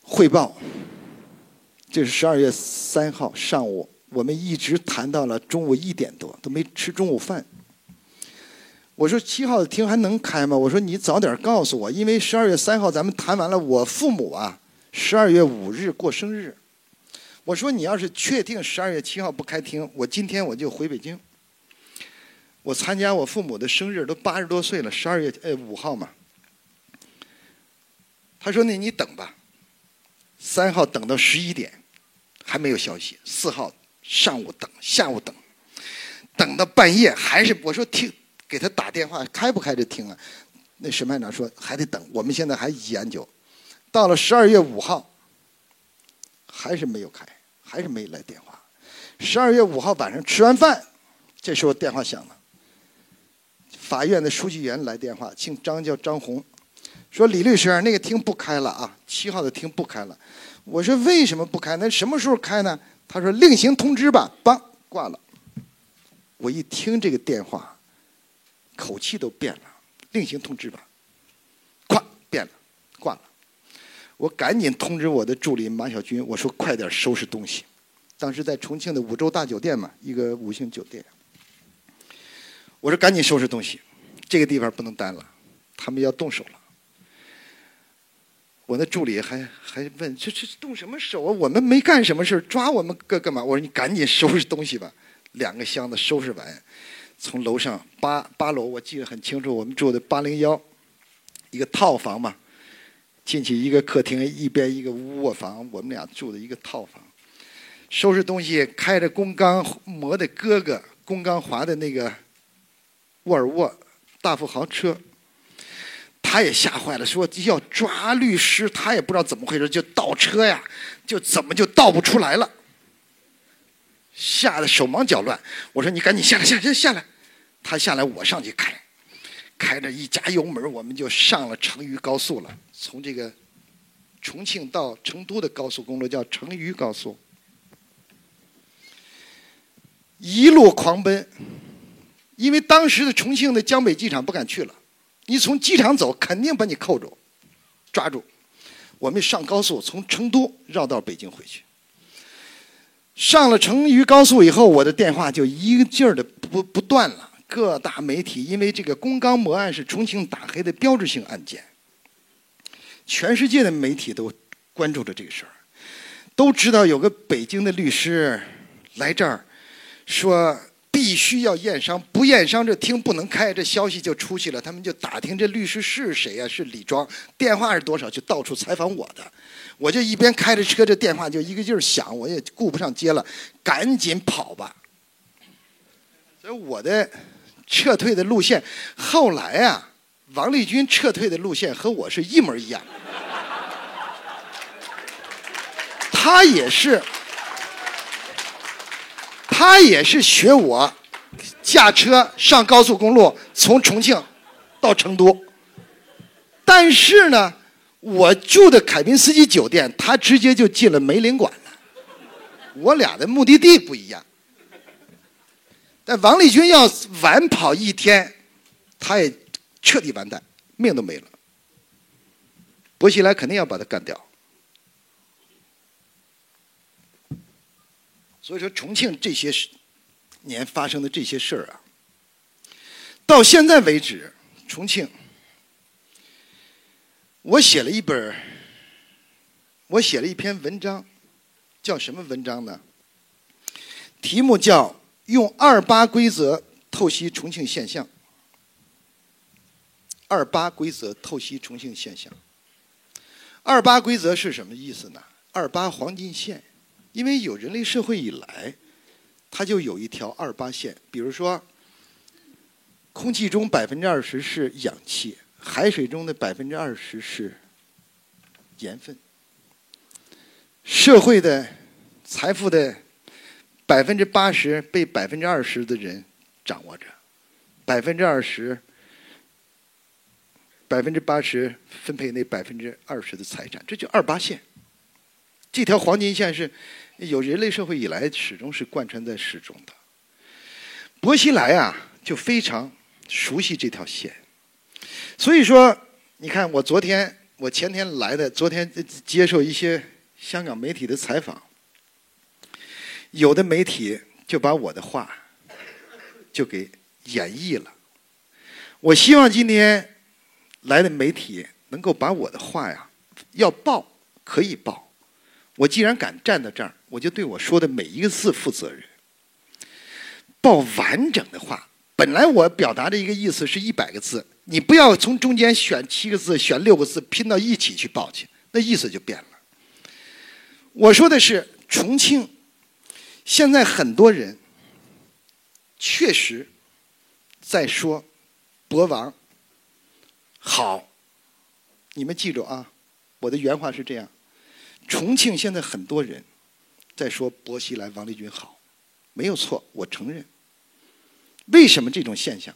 汇报，这是十二月三号上午，我们一直谈到了中午一点多，都没吃中午饭。我说七号的庭还能开吗？我说你早点告诉我，因为十二月三号咱们谈完了，我父母啊，十二月五日过生日。我说你要是确定十二月七号不开庭，我今天我就回北京。我参加我父母的生日，都八十多岁了，十二月呃五号嘛。他说：“那你等吧。”三号等到十一点，还没有消息。四号上午等，下午等，等到半夜还是我说听，给他打电话开不开这庭啊？那审判长说还得等，我们现在还研究。到了十二月五号。还是没有开，还是没来电话。十二月五号晚上吃完饭，这时候电话响了。法院的书记员来电话，姓张，叫张红，说李律师，那个厅不开了啊，七号的厅不开了。我说为什么不开？那什么时候开呢？他说另行通知吧。梆，挂了。我一听这个电话，口气都变了，另行通知吧。咵，变了，挂了。我赶紧通知我的助理马小军，我说快点收拾东西。当时在重庆的五洲大酒店嘛，一个五星酒店。我说赶紧收拾东西，这个地方不能待了，他们要动手了。我那助理还还问这这动什么手啊？我们没干什么事抓我们干干嘛？我说你赶紧收拾东西吧。两个箱子收拾完，从楼上八八楼，我记得很清楚，我们住的八零幺，一个套房嘛，进去一个客厅，一边一个卧房，我们俩住的一个套房。收拾东西，开着龚刚磨的哥哥龚刚华的那个沃尔沃大富豪车，他也吓坏了，说要抓律师，他也不知道怎么回事，就倒车呀，就怎么就倒不出来了。吓得手忙脚乱，我说你赶紧下来，下下下来。他下来，我上去开，开着一加油门，我们就上了成渝高速了。从这个重庆到成都的高速公路叫成渝高速，一路狂奔。因为当时的重庆的江北机场不敢去了，你从机场走，肯定把你扣住，抓住。我们上高速，从成都绕到北京回去。上了成渝高速以后，我的电话就一个劲儿的不不断了。各大媒体因为这个龚刚模案是重庆打黑的标志性案件，全世界的媒体都关注着这个事儿，都知道有个北京的律师来这儿说必须要验伤，不验伤这厅不能开，这消息就出去了。他们就打听这律师是谁呀？是李庄，电话是多少？就到处采访我的。我就一边开着车，这电话就一个劲儿响，我也顾不上接了，赶紧跑吧。所以我的撤退的路线，后来啊，王立军撤退的路线和我是一模一样。他也是，他也是学我驾车上高速公路，从重庆到成都。但是呢。我住的凯宾斯基酒店，他直接就进了梅林馆了。我俩的目的地不一样。但王立军要晚跑一天，他也彻底完蛋，命都没了。薄熙来肯定要把他干掉。所以说，重庆这些年发生的这些事儿啊，到现在为止，重庆。我写了一本我写了一篇文章，叫什么文章呢？题目叫《用二八规则透析重庆现象》。二八规则透析重庆现象。二八规则是什么意思呢？二八黄金线，因为有人类社会以来，它就有一条二八线。比如说，空气中百分之二十是氧气。海水中的百分之二十是盐分，社会的财富的百分之八十被百分之二十的人掌握着，百分之二十，百分之八十分配那百分之二十的财产，这就二八线。这条黄金线是有人类社会以来始终是贯穿在始终的。薄熙来啊，就非常熟悉这条线。所以说，你看我昨天、我前天来的，昨天接受一些香港媒体的采访，有的媒体就把我的话 就给演绎了。我希望今天来的媒体能够把我的话呀，要报可以报。我既然敢站到这儿，我就对我说的每一个字负责任。报完整的话，本来我表达的一个意思是一百个字。你不要从中间选七个字、选六个字拼到一起去报去，那意思就变了。我说的是重庆，现在很多人确实在说博王好，你们记住啊，我的原话是这样：重庆现在很多人在说薄熙来、王立军好，没有错，我承认。为什么这种现象？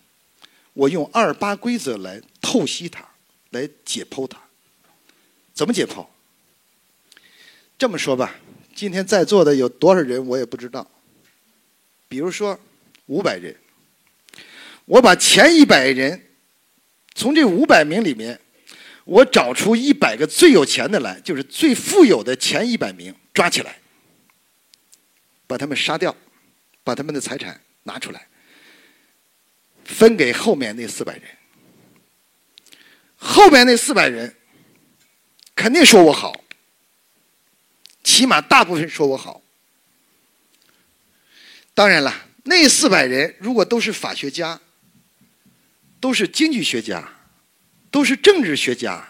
我用二八规则来透析它，来解剖它。怎么解剖？这么说吧，今天在座的有多少人我也不知道。比如说，五百人。我把前一百人，从这五百名里面，我找出一百个最有钱的来，就是最富有的前一百名，抓起来，把他们杀掉，把他们的财产拿出来，分给后面那四百人。后面那四百人肯定说我好，起码大部分说我好。当然了，那四百人如果都是法学家。都是经济学家，都是政治学家，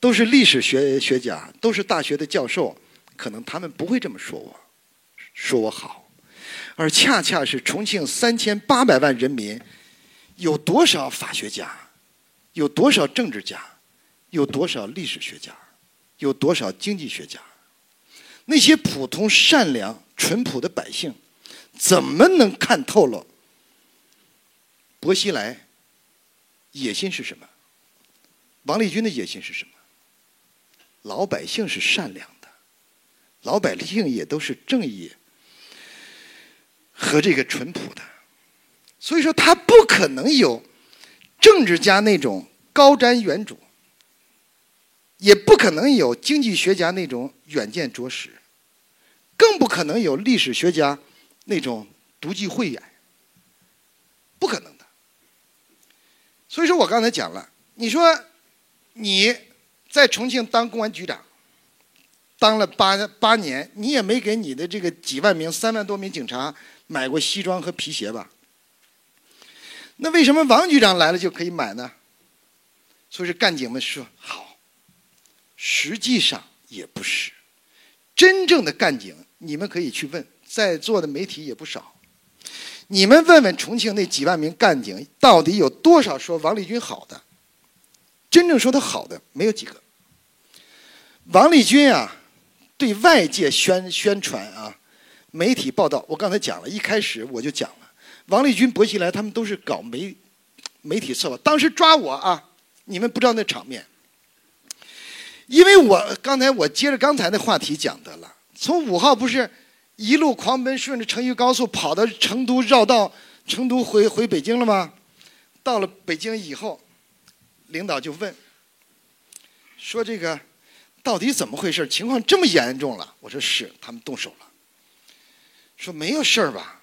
都是历史学学家，都是大学的教授，可能他们不会这么说我，说我好，而恰恰是重庆三千八百万人民，有多少法学家，有多少政治家，有多少历史学家，有多少经济学家，那些普通善良淳朴的百姓，怎么能看透了薄熙来？野心是什么？王立军的野心是什么？老百姓是善良的，老百姓也都是正义和这个淳朴的，所以说他不可能有政治家那种高瞻远瞩，也不可能有经济学家那种远见卓识，更不可能有历史学家那种独具慧眼，不可能的。所以说我刚才讲了，你说你在重庆当公安局长，当了八八年，你也没给你的这个几万名、三万多名警察买过西装和皮鞋吧？那为什么王局长来了就可以买呢？所以说干警们说好，实际上也不是，真正的干警，你们可以去问，在座的媒体也不少。你们问问重庆那几万名干警，到底有多少说王立军好的？真正说他好的没有几个。王立军啊，对外界宣宣传啊，媒体报道，我刚才讲了一开始我就讲了，王立军、薄熙来他们都是搞媒媒体策划。当时抓我啊，你们不知道那场面，因为我刚才我接着刚才的话题讲的了，从五号不是。一路狂奔，顺着成渝高速跑到成都，绕道成都回回北京了吗？到了北京以后，领导就问，说这个到底怎么回事？情况这么严重了？我说是，他们动手了。说没有事儿吧？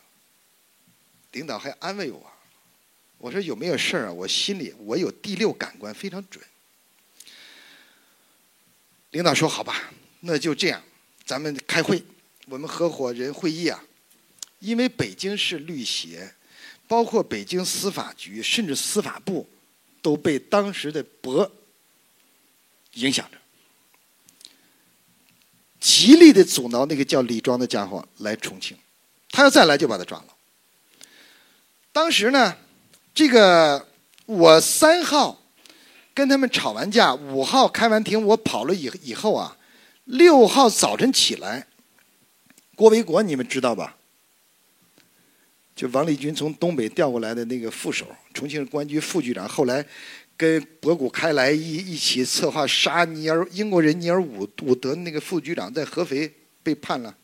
领导还安慰我，我说有没有事儿啊？我心里我有第六感官非常准。领导说好吧，那就这样，咱们开会。我们合伙人会议啊，因为北京市律协，包括北京司法局，甚至司法部，都被当时的博影响着，极力的阻挠那个叫李庄的家伙来重庆，他要再来就把他抓了。当时呢，这个我三号跟他们吵完架，五号开完庭，我跑了以以后啊，六号早晨起来。郭维国，你们知道吧？就王立军从东北调过来的那个副手，重庆公安局副局长，后来跟博古开来一一起策划杀尼尔英国人尼尔伍伍德那个副局长，在合肥被判了。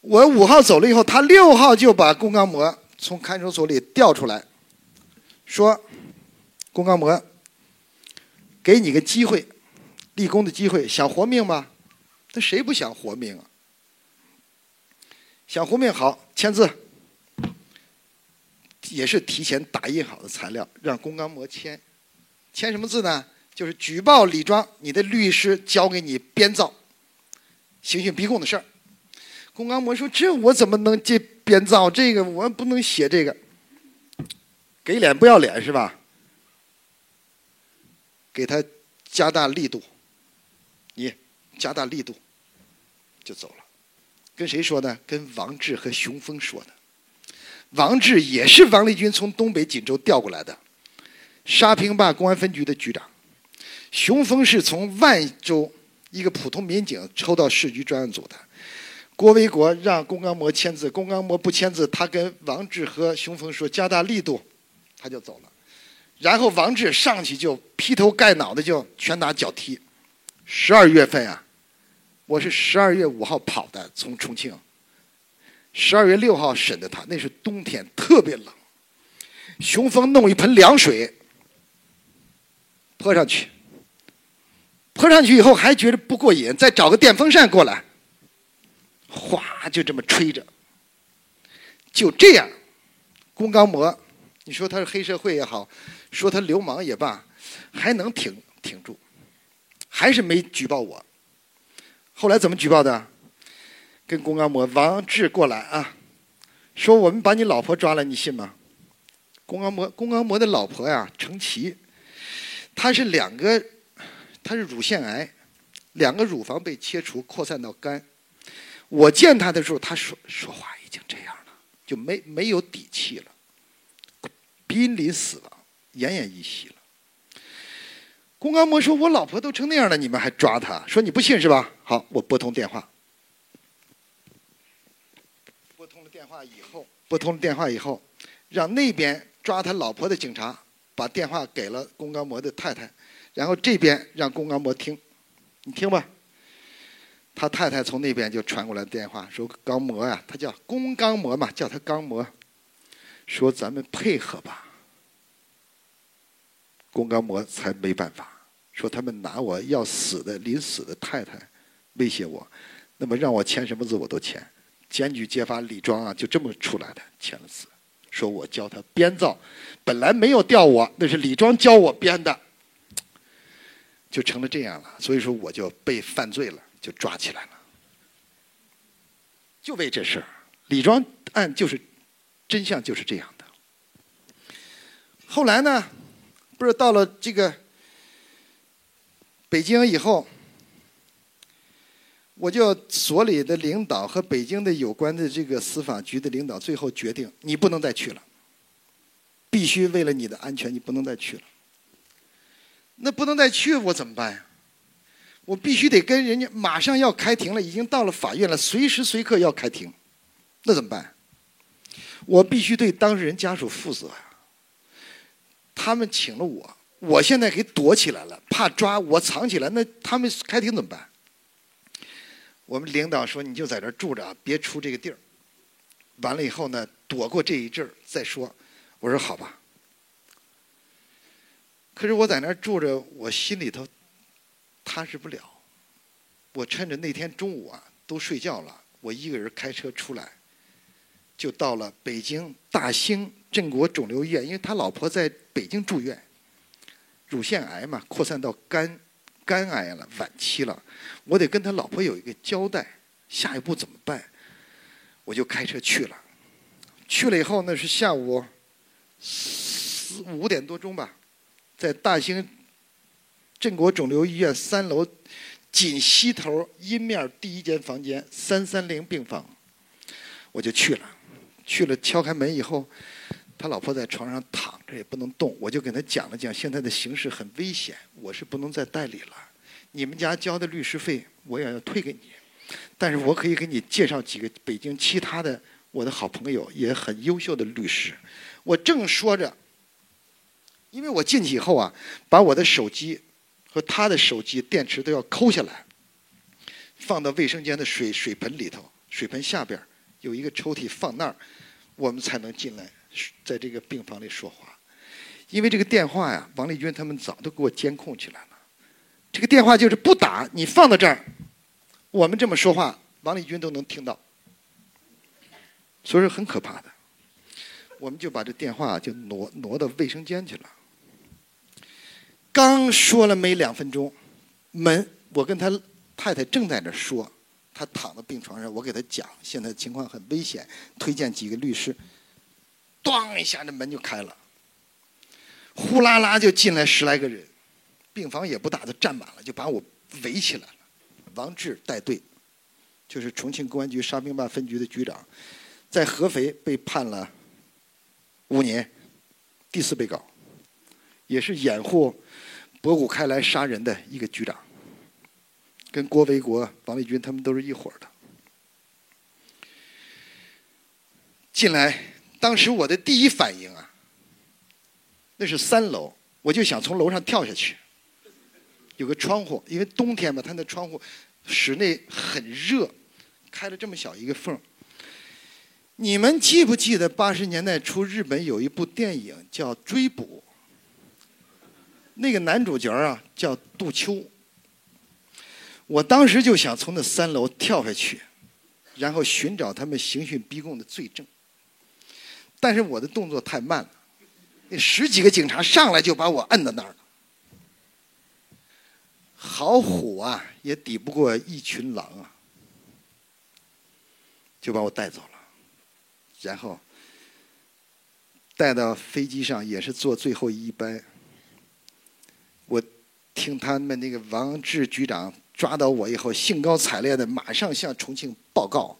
我五号走了以后，他六号就把龚刚模从看守所里调出来，说：“龚刚模，给你个机会，立功的机会，想活命吗？那谁不想活命啊？”想活命好，签字，也是提前打印好的材料，让龚刚模签。签什么字呢？就是举报李庄，你的律师交给你编造、刑讯逼供的事儿。龚刚模说：“这我怎么能这编造？这个我不能写这个，给脸不要脸是吧？给他加大力度，你加大力度，就走了。”跟谁说的？跟王志和熊峰说的。王志也是王立军从东北锦州调过来的，沙坪坝公安分局的局长。熊峰是从万州一个普通民警抽到市局专案组的。郭维国让龚刚模签字，龚刚模不签字，他跟王志和熊峰说加大力度，他就走了。然后王志上去就劈头盖脑的就拳打脚踢。十二月份啊。我是十二月五号跑的，从重庆，十二月六号审的他，那是冬天，特别冷。雄风弄一盆凉水泼上去，泼上去以后还觉得不过瘾，再找个电风扇过来，哗就这么吹着。就这样，龚刚模，你说他是黑社会也好，说他流氓也罢，还能挺挺住，还是没举报我。后来怎么举报的？跟公安模、王志过来啊，说我们把你老婆抓了，你信吗？公安模，公安模的老婆呀，程琦，她是两个，她是乳腺癌，两个乳房被切除，扩散到肝。我见她的时候，她说说话已经这样了。就没没有底气了，濒临死亡，奄奄一息了。龚刚模说：“我老婆都成那样了，你们还抓她？说你不信是吧？好，我拨通电话。拨通了电话以后，拨通了电话以后，让那边抓他老婆的警察把电话给了龚刚模的太太，然后这边让龚刚模听，你听吧。”他太太从那边就传过来电话，说：“刚模呀，他叫龚刚模嘛，叫他刚模。说咱们配合吧。”龚刚模才没办法，说他们拿我要死的、临死的太太威胁我，那么让我签什么字我都签。检举揭发李庄啊，就这么出来的，签了字，说我教他编造，本来没有调我，那是李庄教我编的，就成了这样了。所以说我就被犯罪了。就抓起来了，就为这事儿，李庄案就是真相就是这样的。后来呢，不是到了这个北京以后，我就所里的领导和北京的有关的这个司法局的领导，最后决定你不能再去了，必须为了你的安全，你不能再去了。那不能再去，我怎么办呀？我必须得跟人家马上要开庭了，已经到了法院了，随时随刻要开庭，那怎么办？我必须对当事人家属负责呀。他们请了我，我现在给躲起来了，怕抓我藏起来，那他们开庭怎么办？我们领导说你就在这住着，别出这个地儿。完了以后呢，躲过这一阵儿再说。我说好吧。可是我在那儿住着，我心里头。踏实不了，我趁着那天中午啊都睡觉了，我一个人开车出来，就到了北京大兴镇国肿瘤医院，因为他老婆在北京住院，乳腺癌嘛，扩散到肝，肝癌了，晚期了，我得跟他老婆有一个交代，下一步怎么办？我就开车去了，去了以后那是下午四五点多钟吧，在大兴。镇国肿瘤医院三楼紧西头阴面第一间房间三三零病房，我就去了。去了敲开门以后，他老婆在床上躺着也不能动，我就给他讲了讲现在的形势很危险，我是不能再代理了。你们家交的律师费我也要退给你，但是我可以给你介绍几个北京其他的我的好朋友，也很优秀的律师。我正说着，因为我进去以后啊，把我的手机。和他的手机电池都要抠下来，放到卫生间的水水盆里头，水盆下边有一个抽屉，放那儿，我们才能进来，在这个病房里说话。因为这个电话呀，王立军他们早都给我监控起来了。这个电话就是不打，你放到这儿，我们这么说话，王立军都能听到，所以说很可怕的。我们就把这电话就挪挪到卫生间去了。刚说了没两分钟，门我跟他太太正在那说，他躺在病床上，我给他讲现在情况很危险，推荐几个律师。咣一下，那门就开了，呼啦啦就进来十来个人，病房也不大，都站满了，就把我围起来了。王志带队，就是重庆公安局沙坪坝分局的局长，在合肥被判了五年，第四被告，也是掩护。博古开来杀人的一个局长，跟郭维国、王立军他们都是一伙的。进来，当时我的第一反应啊，那是三楼，我就想从楼上跳下去。有个窗户，因为冬天嘛，它那窗户室内很热，开了这么小一个缝你们记不记得八十年代初日本有一部电影叫《追捕》？那个男主角啊叫杜秋。我当时就想从那三楼跳下去，然后寻找他们刑讯逼供的罪证。但是我的动作太慢了，那十几个警察上来就把我摁到那儿了。好虎啊，也抵不过一群狼啊，就把我带走了。然后带到飞机上，也是坐最后一班。我听他们那个王志局长抓到我以后，兴高采烈的马上向重庆报告，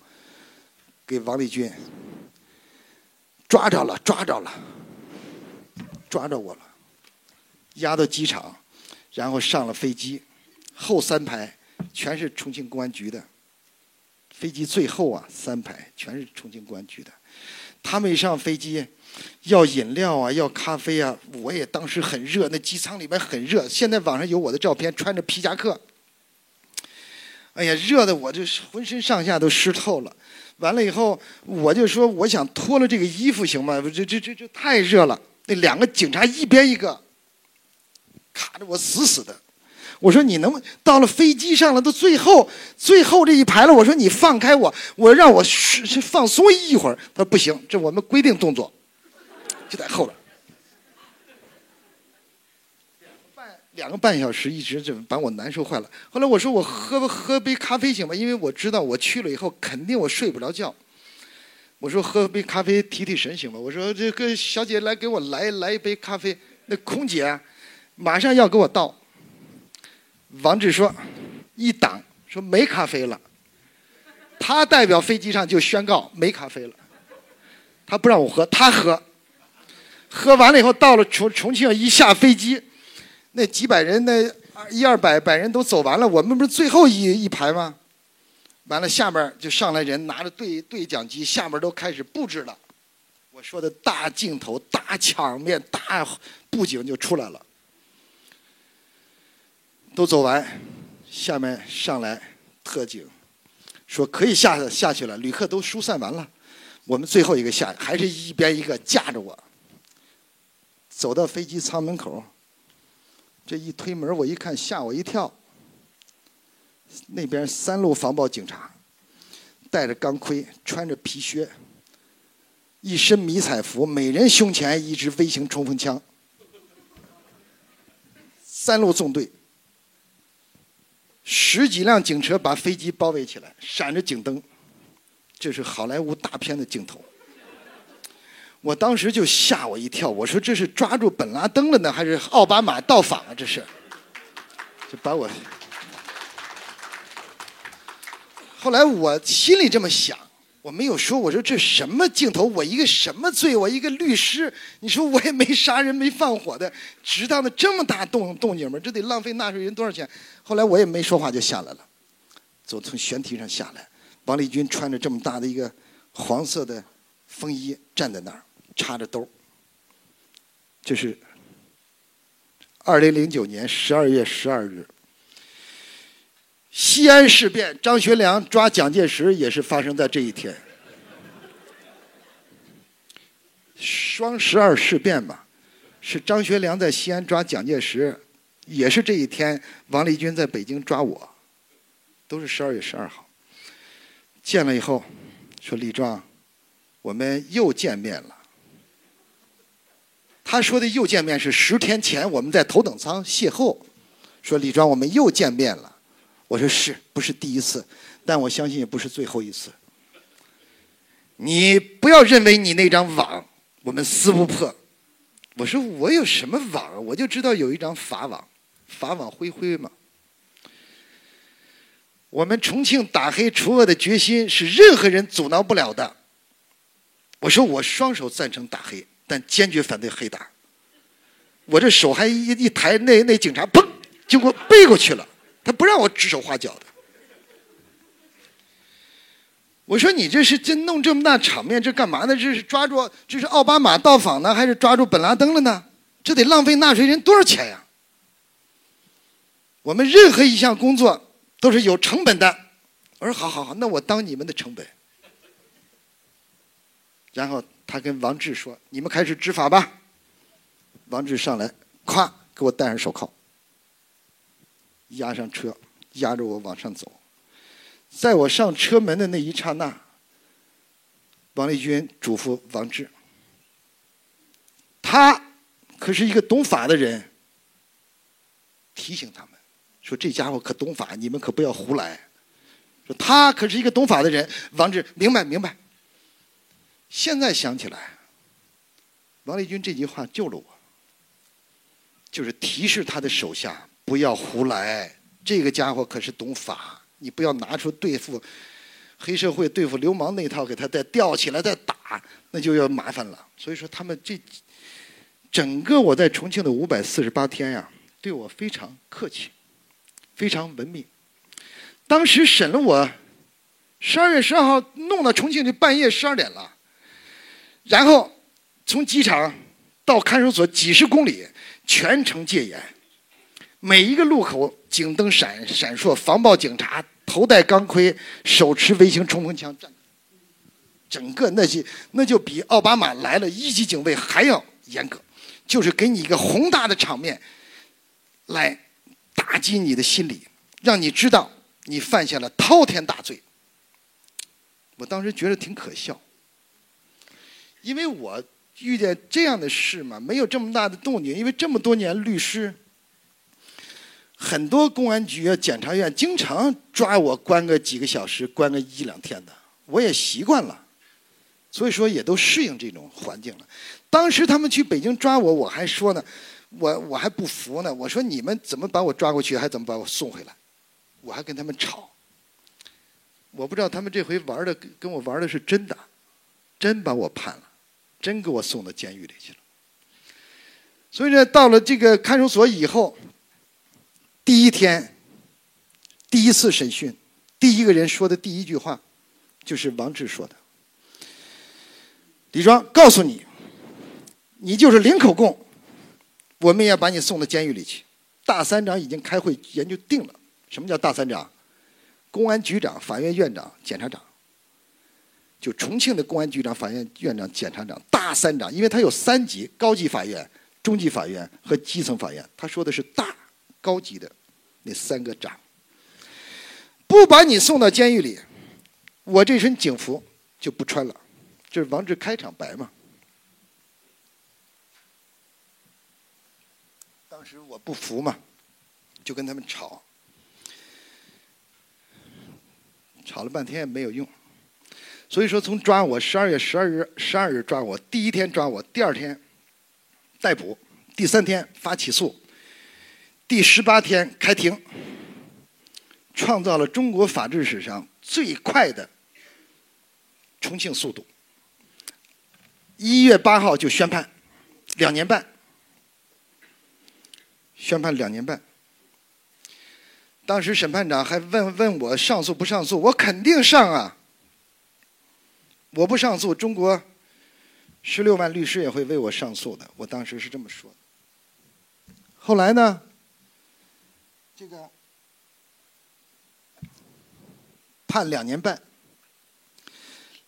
给王立军抓着了，抓着了，抓着我了，押到机场，然后上了飞机。后三排全是重庆公安局的，飞机最后啊三排全是重庆公安局的。他们一上飞机要饮料啊，要咖啡啊，我也当时很热，那机舱里面很热。现在网上有我的照片，穿着皮夹克，哎呀，热的我就浑身上下都湿透了。完了以后，我就说我想脱了这个衣服行吗？这这这这太热了。那两个警察一边一个，卡着我死死的。我说你能到了飞机上了，到最后最后这一排了。我说你放开我，我让我放松一会儿。他说不行，这我们规定动作，就在后边。两个半两个半小时一直就把我难受坏了。后来我说我喝喝杯咖啡行吗？因为我知道我去了以后肯定我睡不着觉。我说喝杯咖啡提提神行吗？我说这个小姐来给我来来一杯咖啡。那空姐马上要给我倒。王志说：“一挡说没咖啡了。”他代表飞机上就宣告没咖啡了。他不让我喝，他喝。喝完了以后，到了重重庆一下飞机，那几百人那一二百百人都走完了，我们不是最后一一排吗？完了，下面就上来人拿着对对讲机，下面都开始布置了。我说的大镜头、大场面、大布景就出来了。都走完，下面上来特警，说可以下下去了。旅客都疏散完了，我们最后一个下，还是一边一个架着我。走到飞机舱门口，这一推门，我一看，吓我一跳。那边三路防暴警察，戴着钢盔，穿着皮靴，一身迷彩服，每人胸前一支微型冲锋枪，三路纵队。十几辆警车把飞机包围起来，闪着警灯，这是好莱坞大片的镜头。我当时就吓我一跳，我说这是抓住本拉登了呢，还是奥巴马到访啊？这是，就把我。后来我心里这么想。我没有说，我说这什么镜头？我一个什么罪？我一个律师，你说我也没杀人、没放火的，值当的这么大动动静吗？这得浪费纳税人多少钱？后来我也没说话，就下来了，走从舷梯上下来。王立军穿着这么大的一个黄色的风衣站在那儿，插着兜。这是二零零九年十二月十二日。西安事变，张学良抓蒋介石也是发生在这一天。双十二事变吧，是张学良在西安抓蒋介石，也是这一天。王立军在北京抓我，都是十二月十二号。见了以后，说李壮，我们又见面了。他说的又见面是十天前我们在头等舱邂逅，说李庄，我们又见面了。我说是不是第一次？但我相信也不是最后一次。你不要认为你那张网我们撕不破。我说我有什么网？我就知道有一张法网，法网恢恢嘛。我们重庆打黑除恶的决心是任何人阻挠不了的。我说我双手赞成打黑，但坚决反对黑打。我这手还一一抬，那那警察砰就给我背过去了。他不让我指手画脚的。我说你这是真弄这么大场面，这干嘛呢？这是抓住这是奥巴马到访呢，还是抓住本拉登了呢？这得浪费纳税人多少钱呀？我们任何一项工作都是有成本的。我说好好好，那我当你们的成本。然后他跟王志说：“你们开始执法吧。”王志上来，咵，给我戴上手铐，押上车，押着我往上走。在我上车门的那一刹那，王立军嘱咐王志：“他可是一个懂法的人，提醒他们说这家伙可懂法，你们可不要胡来。说他可是一个懂法的人。”王志明白明白。现在想起来，王立军这句话救了我，就是提示他的手下不要胡来。这个家伙可是懂法，你不要拿出对付黑社会、对付流氓那套给他再吊起来再打，那就要麻烦了。所以说，他们这整个我在重庆的五百四十八天呀，对我非常客气，非常文明。当时审了我，十二月十二号弄到重庆就半夜十二点了。然后从机场到看守所几十公里，全程戒严，每一个路口警灯闪闪烁，防暴警察头戴钢盔，手持微型冲锋枪站。整个那些那就比奥巴马来了一级警卫还要严格，就是给你一个宏大的场面，来打击你的心理，让你知道你犯下了滔天大罪。我当时觉得挺可笑。因为我遇见这样的事嘛，没有这么大的动静。因为这么多年律师，很多公安局啊、检察院经常抓我关个几个小时，关个一两天的，我也习惯了，所以说也都适应这种环境了。当时他们去北京抓我，我还说呢，我我还不服呢，我说你们怎么把我抓过去，还怎么把我送回来？我还跟他们吵。我不知道他们这回玩的跟我玩的是真的，真把我判了。真给我送到监狱里去了。所以呢，到了这个看守所以后，第一天，第一次审讯，第一个人说的第一句话，就是王志说的：“李庄，告诉你，你就是零口供，我们也要把你送到监狱里去。”大三长已经开会研究定了，什么叫大三长？公安局长、法院院长、检察长。就重庆的公安局长、法院院长、检察长，大三长，因为他有三级：高级法院、中级法院和基层法院。他说的是大、高级的那三个长，不把你送到监狱里，我这身警服就不穿了。这是王志开场白嘛？当时我不服嘛，就跟他们吵，吵了半天也没有用。所以说，从抓我十二月十二日十二日抓我，第一天抓我，第二天逮捕，第三天发起诉，第十八天开庭，创造了中国法治史上最快的重庆速度。一月八号就宣判，两年半，宣判两年半。当时审判长还问问我上诉不上诉，我肯定上啊。我不上诉，中国十六万律师也会为我上诉的。我当时是这么说的。后来呢，这个判两年半，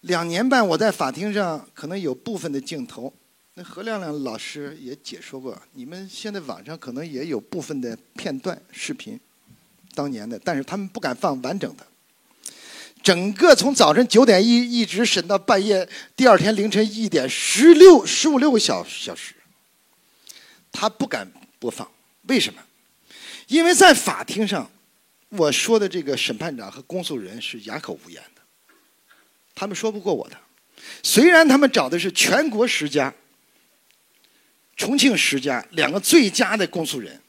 两年半我在法庭上可能有部分的镜头，那何亮亮老师也解说过，你们现在网上可能也有部分的片段视频，当年的，但是他们不敢放完整的。整个从早晨九点一一直审到半夜，第二天凌晨一点，十六十五六个小小时，他不敢播放，为什么？因为在法庭上，我说的这个审判长和公诉人是哑口无言的，他们说不过我的。虽然他们找的是全国十佳、重庆十佳两个最佳的公诉人，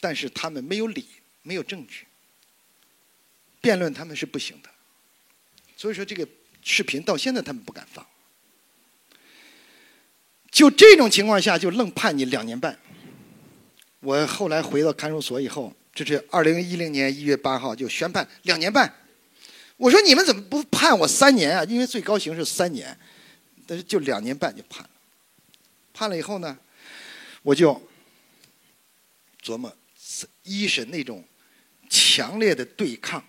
但是他们没有理，没有证据。辩论他们是不行的，所以说这个视频到现在他们不敢放。就这种情况下，就愣判你两年半。我后来回到看守所以后，这是二零一零年一月八号就宣判两年半。我说你们怎么不判我三年啊？因为最高刑是三年，但是就两年半就判了。判了以后呢，我就琢磨一审那种强烈的对抗。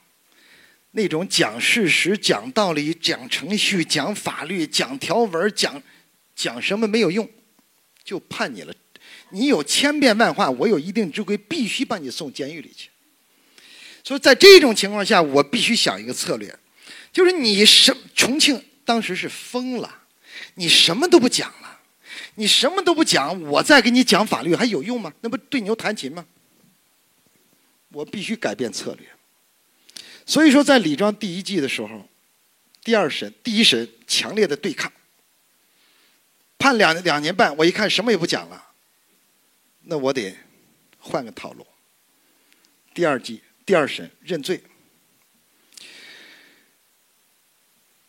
那种讲事实、讲道理、讲程序、讲法律、讲条文、讲讲什么没有用，就判你了。你有千变万化，我有一定之规，必须把你送监狱里去。所以在这种情况下，我必须想一个策略，就是你什重庆当时是疯了，你什么都不讲了，你什么都不讲，我再给你讲法律还有用吗？那不对牛弹琴吗？我必须改变策略。所以说，在李庄第一季的时候，第二审、第一审强烈的对抗，判两两年半，我一看什么也不讲了，那我得换个套路。第二季。第二审认罪，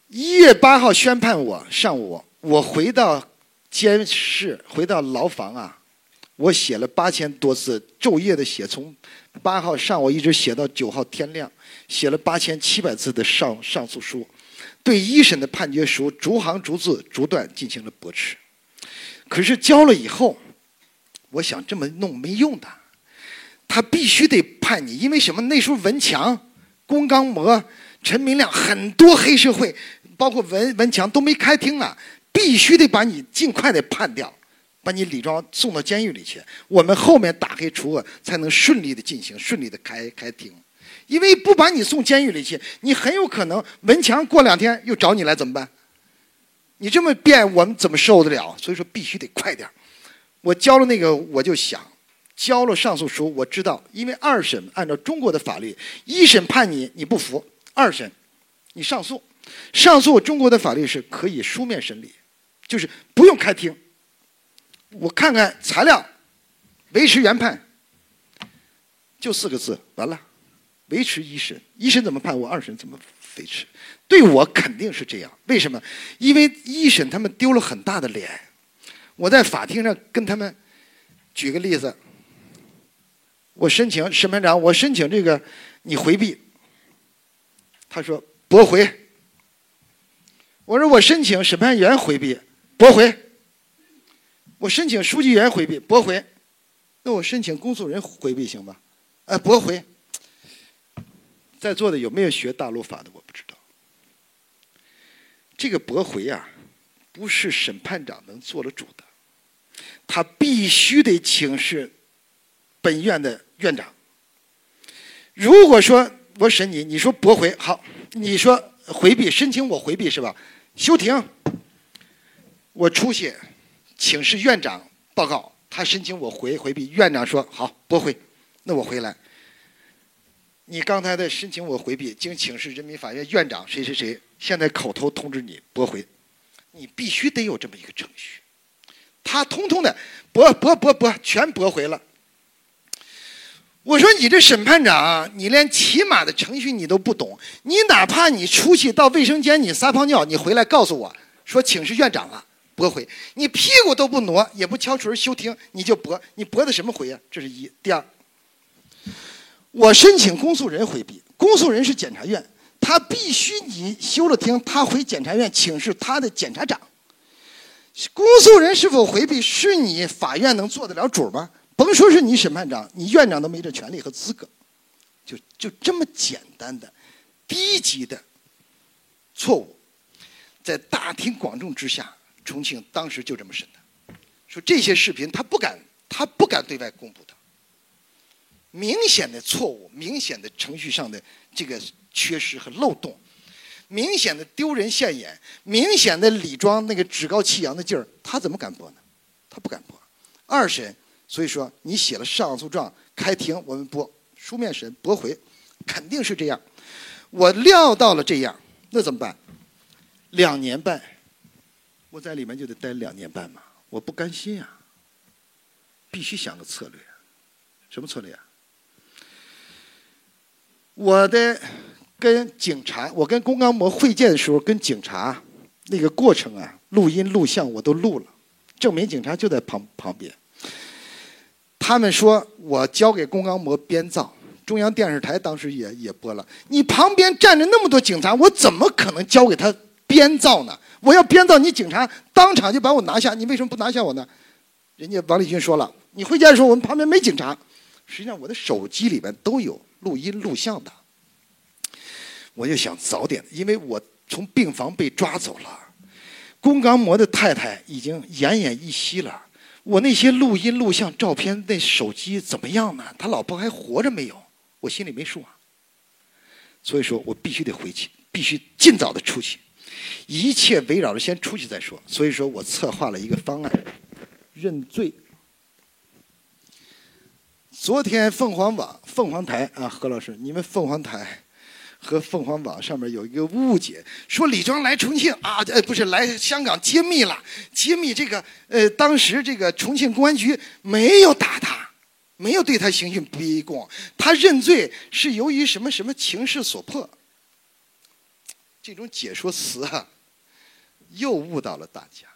一月八号宣判我上午，我回到监室，回到牢房啊，我写了八千多字，昼夜的写，从八号上午一直写到九号天亮，写了八千七百字的上上诉书，对一审的判决书逐行逐字逐段进行了驳斥。可是交了以后，我想这么弄没用的。他必须得判你，因为什么？那时候文强、龚刚模、陈明亮很多黑社会，包括文文强都没开庭呢，必须得把你尽快的判掉，把你李庄送到监狱里去。我们后面打黑除恶才能顺利的进行，顺利的开开庭。因为不把你送监狱里去，你很有可能文强过两天又找你来怎么办？你这么变，我们怎么受得了？所以说必须得快点。我交了那个，我就想。交了上诉书，我知道，因为二审按照中国的法律，一审判你你不服，二审你上诉，上诉中国的法律是可以书面审理，就是不用开庭。我看看材料，维持原判，就四个字，完了，维持一审，一审怎么判我二审怎么维持？对我肯定是这样，为什么？因为一审他们丢了很大的脸，我在法庭上跟他们举个例子。我申请审判长，我申请这个，你回避。他说驳回。我说我申请审判员回避，驳回。我申请书记员回避，驳回。那我申请公诉人回避行吧？哎，驳回。在座的有没有学大陆法的？我不知道。这个驳回啊，不是审判长能做得主的，他必须得请示本院的。院长，如果说我审你，你说驳回好，你说回避申请我回避是吧？休庭，我出去请示院长报告，他申请我回回避，院长说好驳回，那我回来。你刚才的申请我回避，经请示人民法院院长谁谁谁，现在口头通知你驳回，你必须得有这么一个程序，他通通的驳驳驳驳全驳回了。我说你这审判长，你连起码的程序你都不懂。你哪怕你出去到卫生间你撒泡尿，你回来告诉我说请示院长了，驳回。你屁股都不挪，也不敲锤休庭，你就驳，你驳的什么回啊？这是一。第二，我申请公诉人回避，公诉人是检察院，他必须你休了庭，他回检察院请示他的检察长。公诉人是否回避，是你法院能做得了主吗？甭说是你审判长，你院长都没这权利和资格，就就这么简单的低级的错误，在大庭广众之下，重庆当时就这么审的，说这些视频他不敢，他不敢对外公布的，明显的错误，明显的程序上的这个缺失和漏洞，明显的丢人现眼，明显的李庄那个趾高气扬的劲儿，他怎么敢播呢？他不敢播。二审。所以说，你写了上诉状，开庭，我们驳书面审驳回，肯定是这样。我料到了这样，那怎么办？两年半，我在里面就得待两年半嘛，我不甘心呀，必须想个策略。什么策略啊？我的跟警察，我跟龚刚模会见的时候，跟警察那个过程啊，录音录像我都录了，证明警察就在旁旁边。他们说我交给龚刚模编造，中央电视台当时也也播了。你旁边站着那么多警察，我怎么可能交给他编造呢？我要编造，你警察当场就把我拿下，你为什么不拿下我呢？人家王立军说了，你回家的时候我们旁边没警察，实际上我的手机里面都有录音录像的。我就想早点，因为我从病房被抓走了，龚刚模的太太已经奄奄一息了。我那些录音、录像、照片，那手机怎么样呢？他老婆还活着没有？我心里没数啊。所以说我必须得回去，必须尽早的出去，一切围绕着先出去再说。所以说我策划了一个方案，认罪。昨天凤凰网、凤凰台啊，何老师，你们凤凰台和凤凰网上面有一个误解，说李庄来重庆啊，呃，不是来香港揭秘了，揭秘这个呃，当时这个重庆公安局没有打他，没有对他刑讯逼供，他认罪是由于什么什么情势所迫。这种解说词啊，又误导了大家，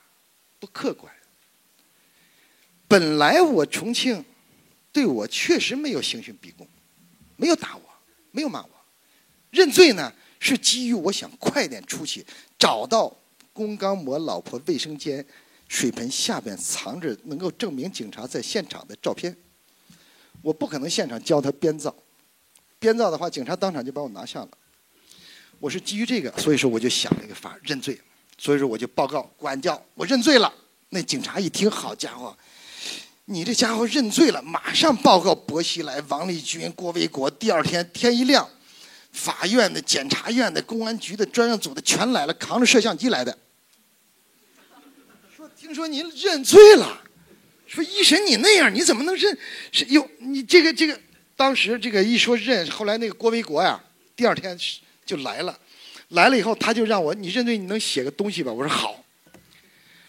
不客观。本来我重庆。对我确实没有刑讯逼供，没有打我，没有骂我。认罪呢，是基于我想快点出去，找到龚刚模老婆卫生间水盆下边藏着能够证明警察在现场的照片。我不可能现场教他编造，编造的话，警察当场就把我拿下了。我是基于这个，所以说我就想了一个法认罪，所以说我就报告管教，我认罪了。那警察一听，好家伙！你这家伙认罪了，马上报告薄熙来、王立军、郭卫国。第二天天一亮，法院的、检察院的、公安局的、专案组的全来了，扛着摄像机来的。说听说您认罪了，说一审你那样，你怎么能认？是哟，你这个这个，当时这个一说认，后来那个郭卫国呀，第二天就来了，来了以后他就让我你认罪，你能写个东西吧？我说好，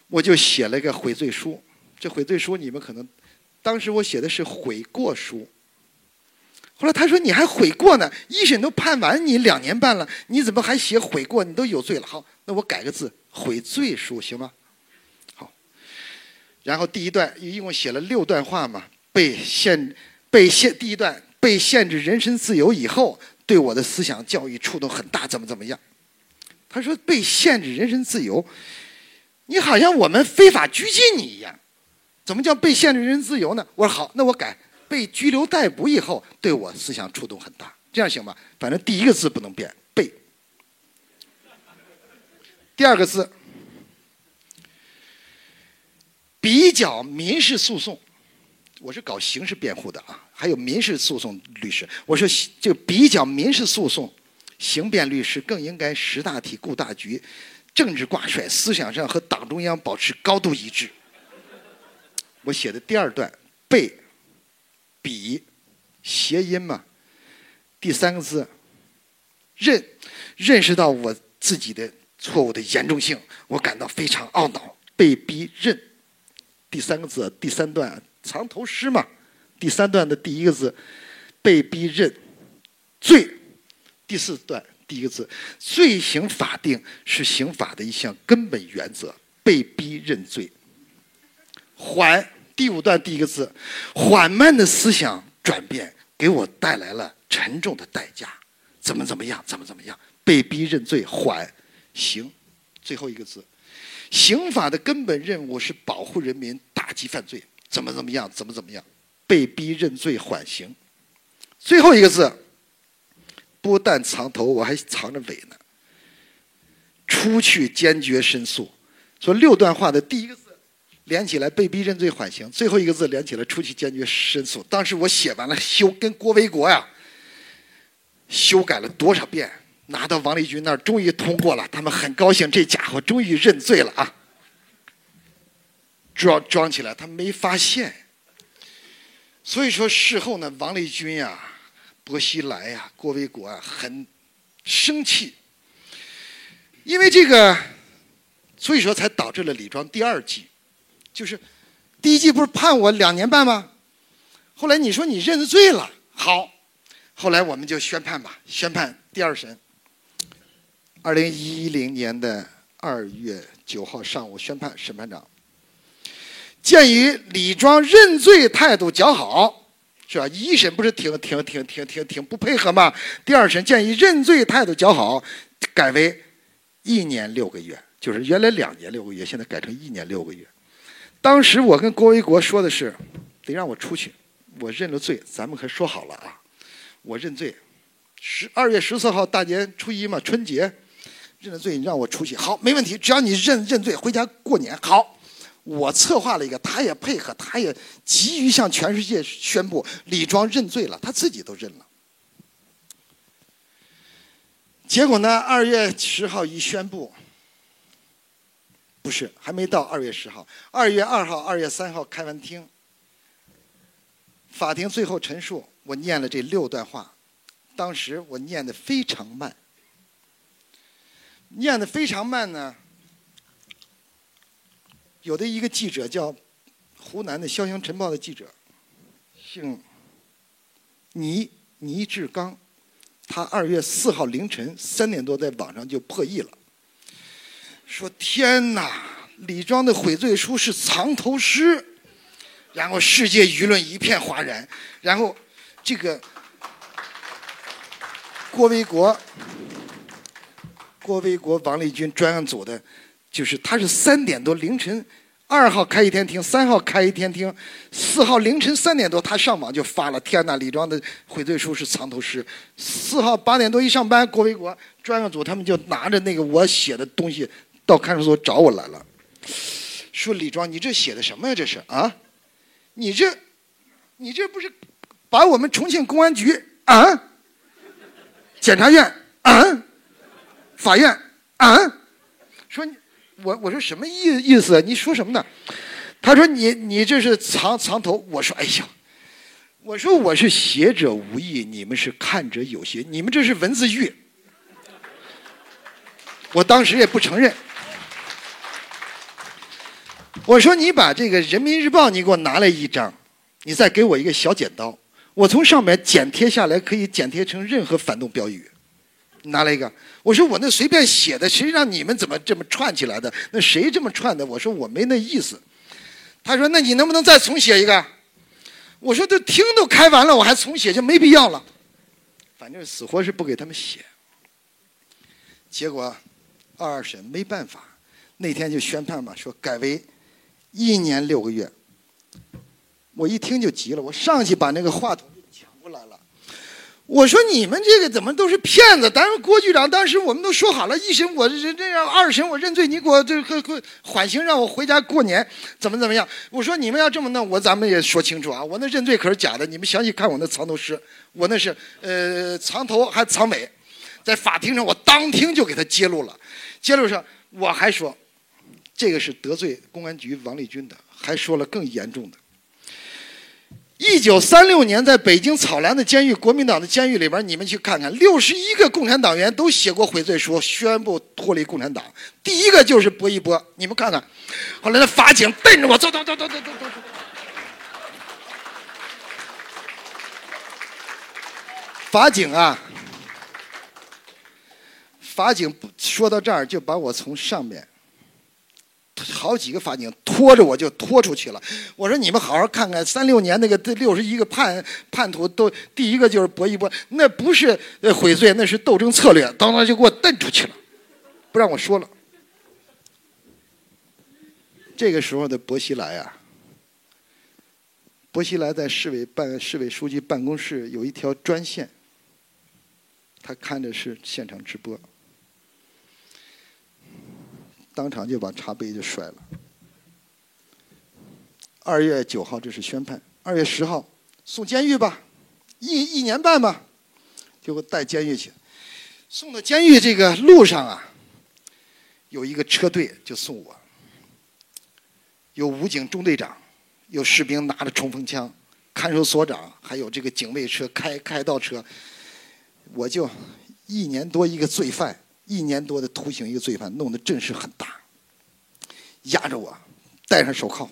我就写了个悔罪书。这悔罪书你们可能，当时我写的是悔过书。后来他说你还悔过呢，一审都判完你两年半了，你怎么还写悔过？你都有罪了。好，那我改个字，悔罪书行吗？好。然后第一段一共写了六段话嘛，被限被限第一段被限制人身自由以后，对我的思想教育触动很大，怎么怎么样？他说被限制人身自由，你好像我们非法拘禁你一样。怎么叫被限制人身自由呢？我说好，那我改被拘留逮捕以后，对我思想触动很大，这样行吗？反正第一个字不能变，被。第二个字，比较民事诉讼，我是搞刑事辩护的啊，还有民事诉讼律师。我说就比较民事诉讼，刑辩律师更应该识大体、顾大局，政治挂帅，思想上和党中央保持高度一致。我写的第二段，被比谐音嘛，第三个字认认识到我自己的错误的严重性，我感到非常懊恼，被逼认。第三个字，第三段藏头诗嘛，第三段的第一个字被逼认罪。第四段第一个字，罪行法定是刑法的一项根本原则，被逼认罪。还。第五段第一个字，缓慢的思想转变给我带来了沉重的代价，怎么怎么样，怎么怎么样，被逼认罪缓刑，最后一个字，刑法的根本任务是保护人民，打击犯罪，怎么怎么样，怎么怎么样，被逼认罪缓刑，最后一个字，不但藏头，我还藏着尾呢，出去坚决申诉，说六段话的第一个。连起来被逼认罪缓刑，最后一个字连起来出去坚决申诉。当时我写完了修，跟郭维国呀修改了多少遍，拿到王立军那儿终于通过了，他们很高兴，这家伙终于认罪了啊！装装起来，他没发现。所以说事后呢，王立军呀、薄熙来呀、郭维国啊很生气，因为这个，所以说才导致了李庄第二季。就是第一季不是判我两年半吗？后来你说你认罪了，好，后来我们就宣判吧，宣判第二审。二零一零年的二月九号上午宣判，审判长鉴于李庄认罪态度较好，是吧？一审不是挺挺挺挺挺挺不配合吗？第二审鉴于认罪态度较好，改为一年六个月，就是原来两年六个月，现在改成一年六个月。当时我跟郭维国说的是，得让我出去，我认了罪，咱们可说好了啊，我认罪，十二月十四号大年初一嘛，春节认了罪，你让我出去，好，没问题，只要你认认罪，回家过年，好。我策划了一个，他也配合，他也急于向全世界宣布李庄认罪了，他自己都认了。结果呢，二月十号一宣布，不是还没到二月十号，二月二号、二月三号开完庭，法庭最后陈述，我念了这六段话，当时我念的非常慢，念的非常慢呢。有的一个记者叫湖南的《潇湘晨报》的记者，姓倪倪志刚，他二月四号凌晨三点多在网上就破译了，说：“天哪，李庄的悔罪书是藏头诗。”然后世界舆论一片哗然，然后这个郭维国、郭维国、王立军专案组的。就是他是三点多凌晨，二号开一天庭，三号开一天庭，四号凌晨三点多他上网就发了，天呐，李庄的悔罪书是藏头诗。四号八点多一上班，郭维国专案组他们就拿着那个我写的东西到看守所找我来了，说李庄你这写的什么呀？这是啊，你这，你这不是把我们重庆公安局啊，检察院啊，法院啊，说。我我说什么意意思？你说什么呢？他说你你这是藏藏头。我说哎呀，我说我是写者无意，你们是看者有心，你们这是文字狱。我当时也不承认。我说你把这个《人民日报》你给我拿来一张，你再给我一个小剪刀，我从上面剪贴下来，可以剪贴成任何反动标语。拿了一个，我说我那随便写的，谁让你们怎么这么串起来的？那谁这么串的？我说我没那意思。他说那你能不能再重写一个？我说这厅都开完了，我还重写就没必要了。反正死活是不给他们写。结果二审没办法，那天就宣判嘛，说改为一年六个月。我一听就急了，我上去把那个话筒就抢过来了。我说你们这个怎么都是骗子？咱们郭局长当时我们都说好了，一审我这这样，二审我认罪，你给我这个缓刑，让我回家过年，怎么怎么样？我说你们要这么弄，我咱们也说清楚啊，我那认罪可是假的，你们详细看我那藏头诗，我那是呃藏头还藏尾，在法庭上我当庭就给他揭露了，揭露上我还说，这个是得罪公安局王立军的，还说了更严重的。一九三六年，在北京草兰的监狱，国民党的监狱里边，你们去看看，六十一个共产党员都写过悔罪书，宣布脱离共产党。第一个就是薄一波，你们看看。后来那法警瞪着我，走走走走走走走。法警啊，法警说到这儿，就把我从上面。好几个法警拖着我就拖出去了。我说：“你们好好看看，三六年那个六十一个叛叛徒都第一个就是薄一波，那不是悔罪，那是斗争策略。”当当就给我蹬出去了，不让我说了。这个时候的薄熙来啊，薄熙来在市委办市委书记办公室有一条专线，他看的是现场直播。当场就把茶杯就摔了。二月九号这是宣判，二月十号送监狱吧，一一年半吧，就带监狱去。送到监狱这个路上啊，有一个车队就送我，有武警中队长，有士兵拿着冲锋枪，看守所长，还有这个警卫车开开道车。我就一年多一个罪犯。一年多的徒刑，一个罪犯，弄得阵势很大，压着我，戴上手铐，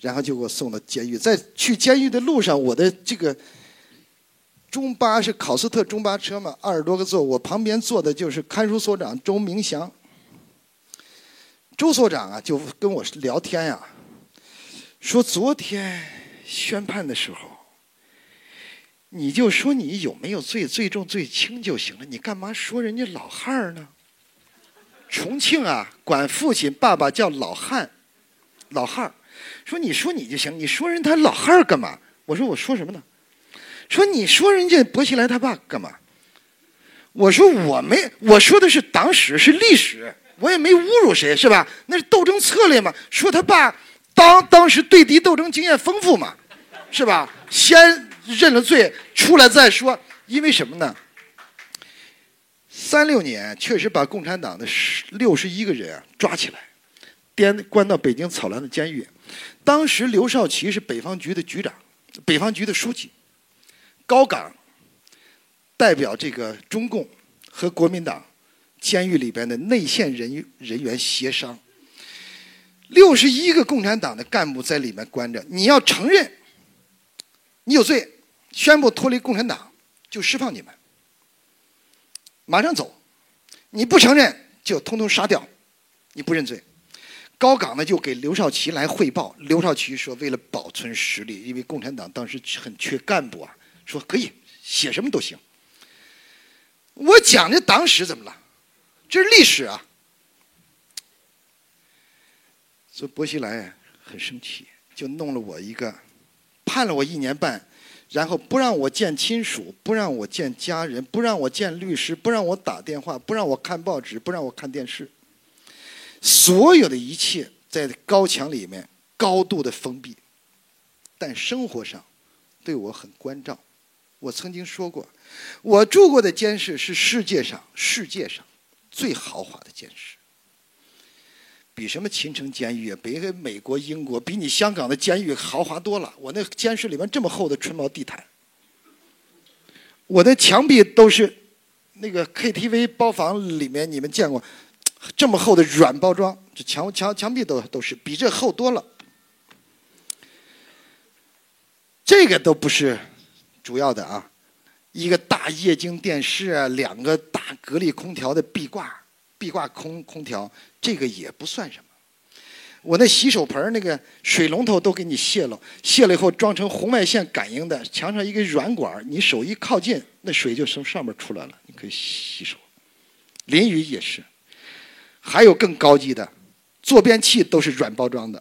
然后就给我送到监狱。在去监狱的路上，我的这个中巴是考斯特中巴车嘛，二十多个座，我旁边坐的就是看守所长周明祥。周所长啊，就跟我聊天呀，说昨天宣判的时候。你就说你有没有罪，最重最轻就行了。你干嘛说人家老汉儿呢？重庆啊，管父亲爸爸叫老汉，老汉儿。说你说你就行，你说人他老汉儿干嘛？我说我说什么呢？说你说人家薄熙来他爸干嘛？我说我没，我说的是党史，是历史，我也没侮辱谁，是吧？那是斗争策略嘛。说他爸当当时对敌斗争经验丰富嘛，是吧？先认了罪，出来再说。因为什么呢？三六年确实把共产党的十六十一个人啊抓起来，颠关到北京草兰的监狱。当时刘少奇是北方局的局长，北方局的书记，高岗代表这个中共和国民党监狱里边的内线人人员协商。六十一个共产党的干部在里面关着，你要承认你有罪，宣布脱离共产党，就释放你们。马上走，你不承认就通通杀掉，你不认罪。高岗呢就给刘少奇来汇报，刘少奇说为了保存实力，因为共产党当时很缺干部啊，说可以写什么都行。我讲的党史怎么了？这是历史啊。所以薄熙来很生气，就弄了我一个，判了我一年半。然后不让我见亲属，不让我见家人，不让我见律师，不让我打电话，不让我看报纸，不让我看电视。所有的一切在高墙里面高度的封闭，但生活上对我很关照。我曾经说过，我住过的监室是世界上世界上最豪华的监室。比什么秦城监狱啊，比美国、英国，比你香港的监狱豪华多了。我那监室里面这么厚的纯毛地毯，我的墙壁都是那个 KTV 包房里面你们见过这么厚的软包装，这墙墙墙壁都都是比这厚多了。这个都不是主要的啊，一个大液晶电视啊，两个大格力空调的壁挂。壁挂空空调，这个也不算什么。我那洗手盆那个水龙头都给你卸了，卸了以后装成红外线感应的，墙上一个软管你手一靠近，那水就从上面出来了，你可以洗手。淋雨也是，还有更高级的，坐便器都是软包装的，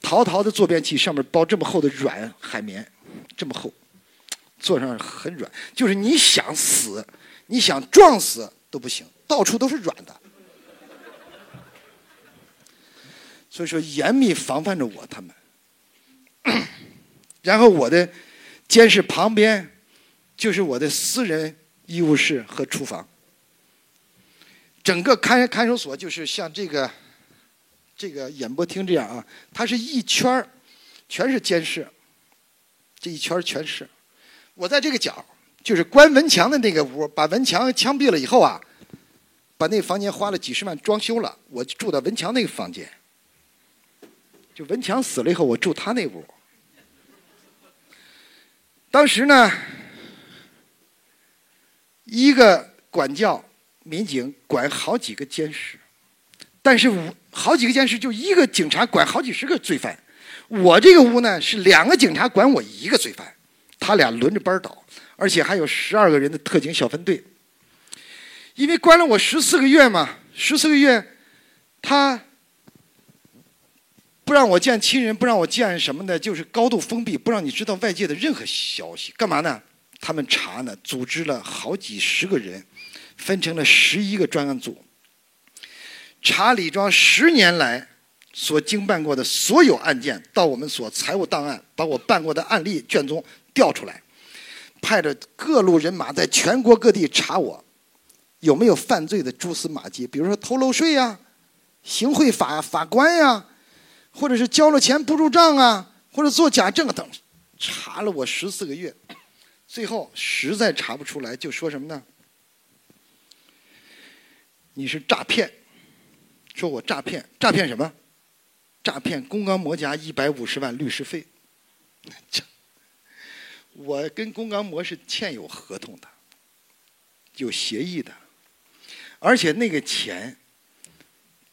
陶陶的坐便器上面包这么厚的软海绵，这么厚，坐上很软，就是你想死，你想撞死都不行。到处都是软的，所以说严密防范着我他们。然后我的监视旁边就是我的私人医务室和厨房，整个看看守所就是像这个这个演播厅这样啊，它是一圈全是监视，这一圈全是。我在这个角就是关文强的那个屋，把文强枪毙了以后啊。把那房间花了几十万装修了，我住到文强那个房间。就文强死了以后，我住他那屋。当时呢，一个管教民警管好几个监室，但是五好几个监室就一个警察管好几十个罪犯。我这个屋呢是两个警察管我一个罪犯，他俩轮着班倒，而且还有十二个人的特警小分队。因为关了我十四个月嘛，十四个月，他不让我见亲人，不让我见什么的，就是高度封闭，不让你知道外界的任何消息。干嘛呢？他们查呢，组织了好几十个人，分成了十一个专案组，查李庄十年来所经办过的所有案件，到我们所财务档案，把我办过的案例卷宗调出来，派着各路人马在全国各地查我。有没有犯罪的蛛丝马迹？比如说偷漏税呀、行贿法法官呀，或者是交了钱不入账啊，或者做假证等，查了我十四个月，最后实在查不出来，就说什么呢？你是诈骗，说我诈骗，诈骗什么？诈骗公刚模家一百五十万律师费。这，我跟公刚模是签有合同的，有协议的。而且那个钱，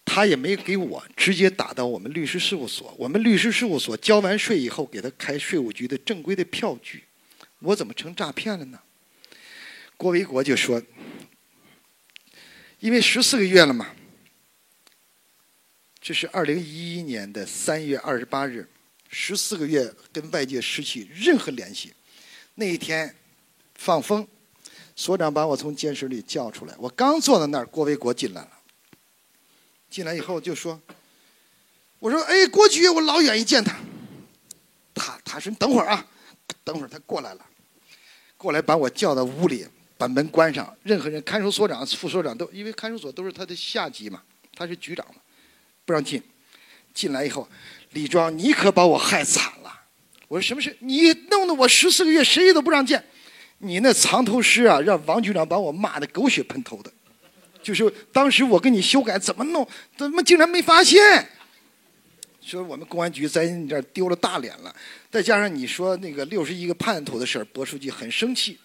他也没给我，直接打到我们律师事务所。我们律师事务所交完税以后，给他开税务局的正规的票据。我怎么成诈骗了呢？郭维国就说：“因为十四个月了嘛，这是二零一一年的三月二十八日，十四个月跟外界失去任何联系。那一天放风，所长把我从监室里叫出来，我刚坐到那儿，郭维国进来了。进来以后就说：“我说，哎，郭局，我老远一见他，他他说你等会儿啊，等会儿他过来了，过来把我叫到屋里，把门关上，任何人，看守所长、副所长都，因为看守所都是他的下级嘛，他是局长嘛，不让进。进来以后，李庄，你可把我害惨了。我说什么事？你弄得我十四个月谁都不让见，你那藏头诗啊，让王局长把我骂的狗血喷头的。”就是当时我跟你修改怎么弄，怎么竟然没发现？说我们公安局在你这儿丢了大脸了。再加上你说那个六十一个叛徒的事儿，薄书记很生气。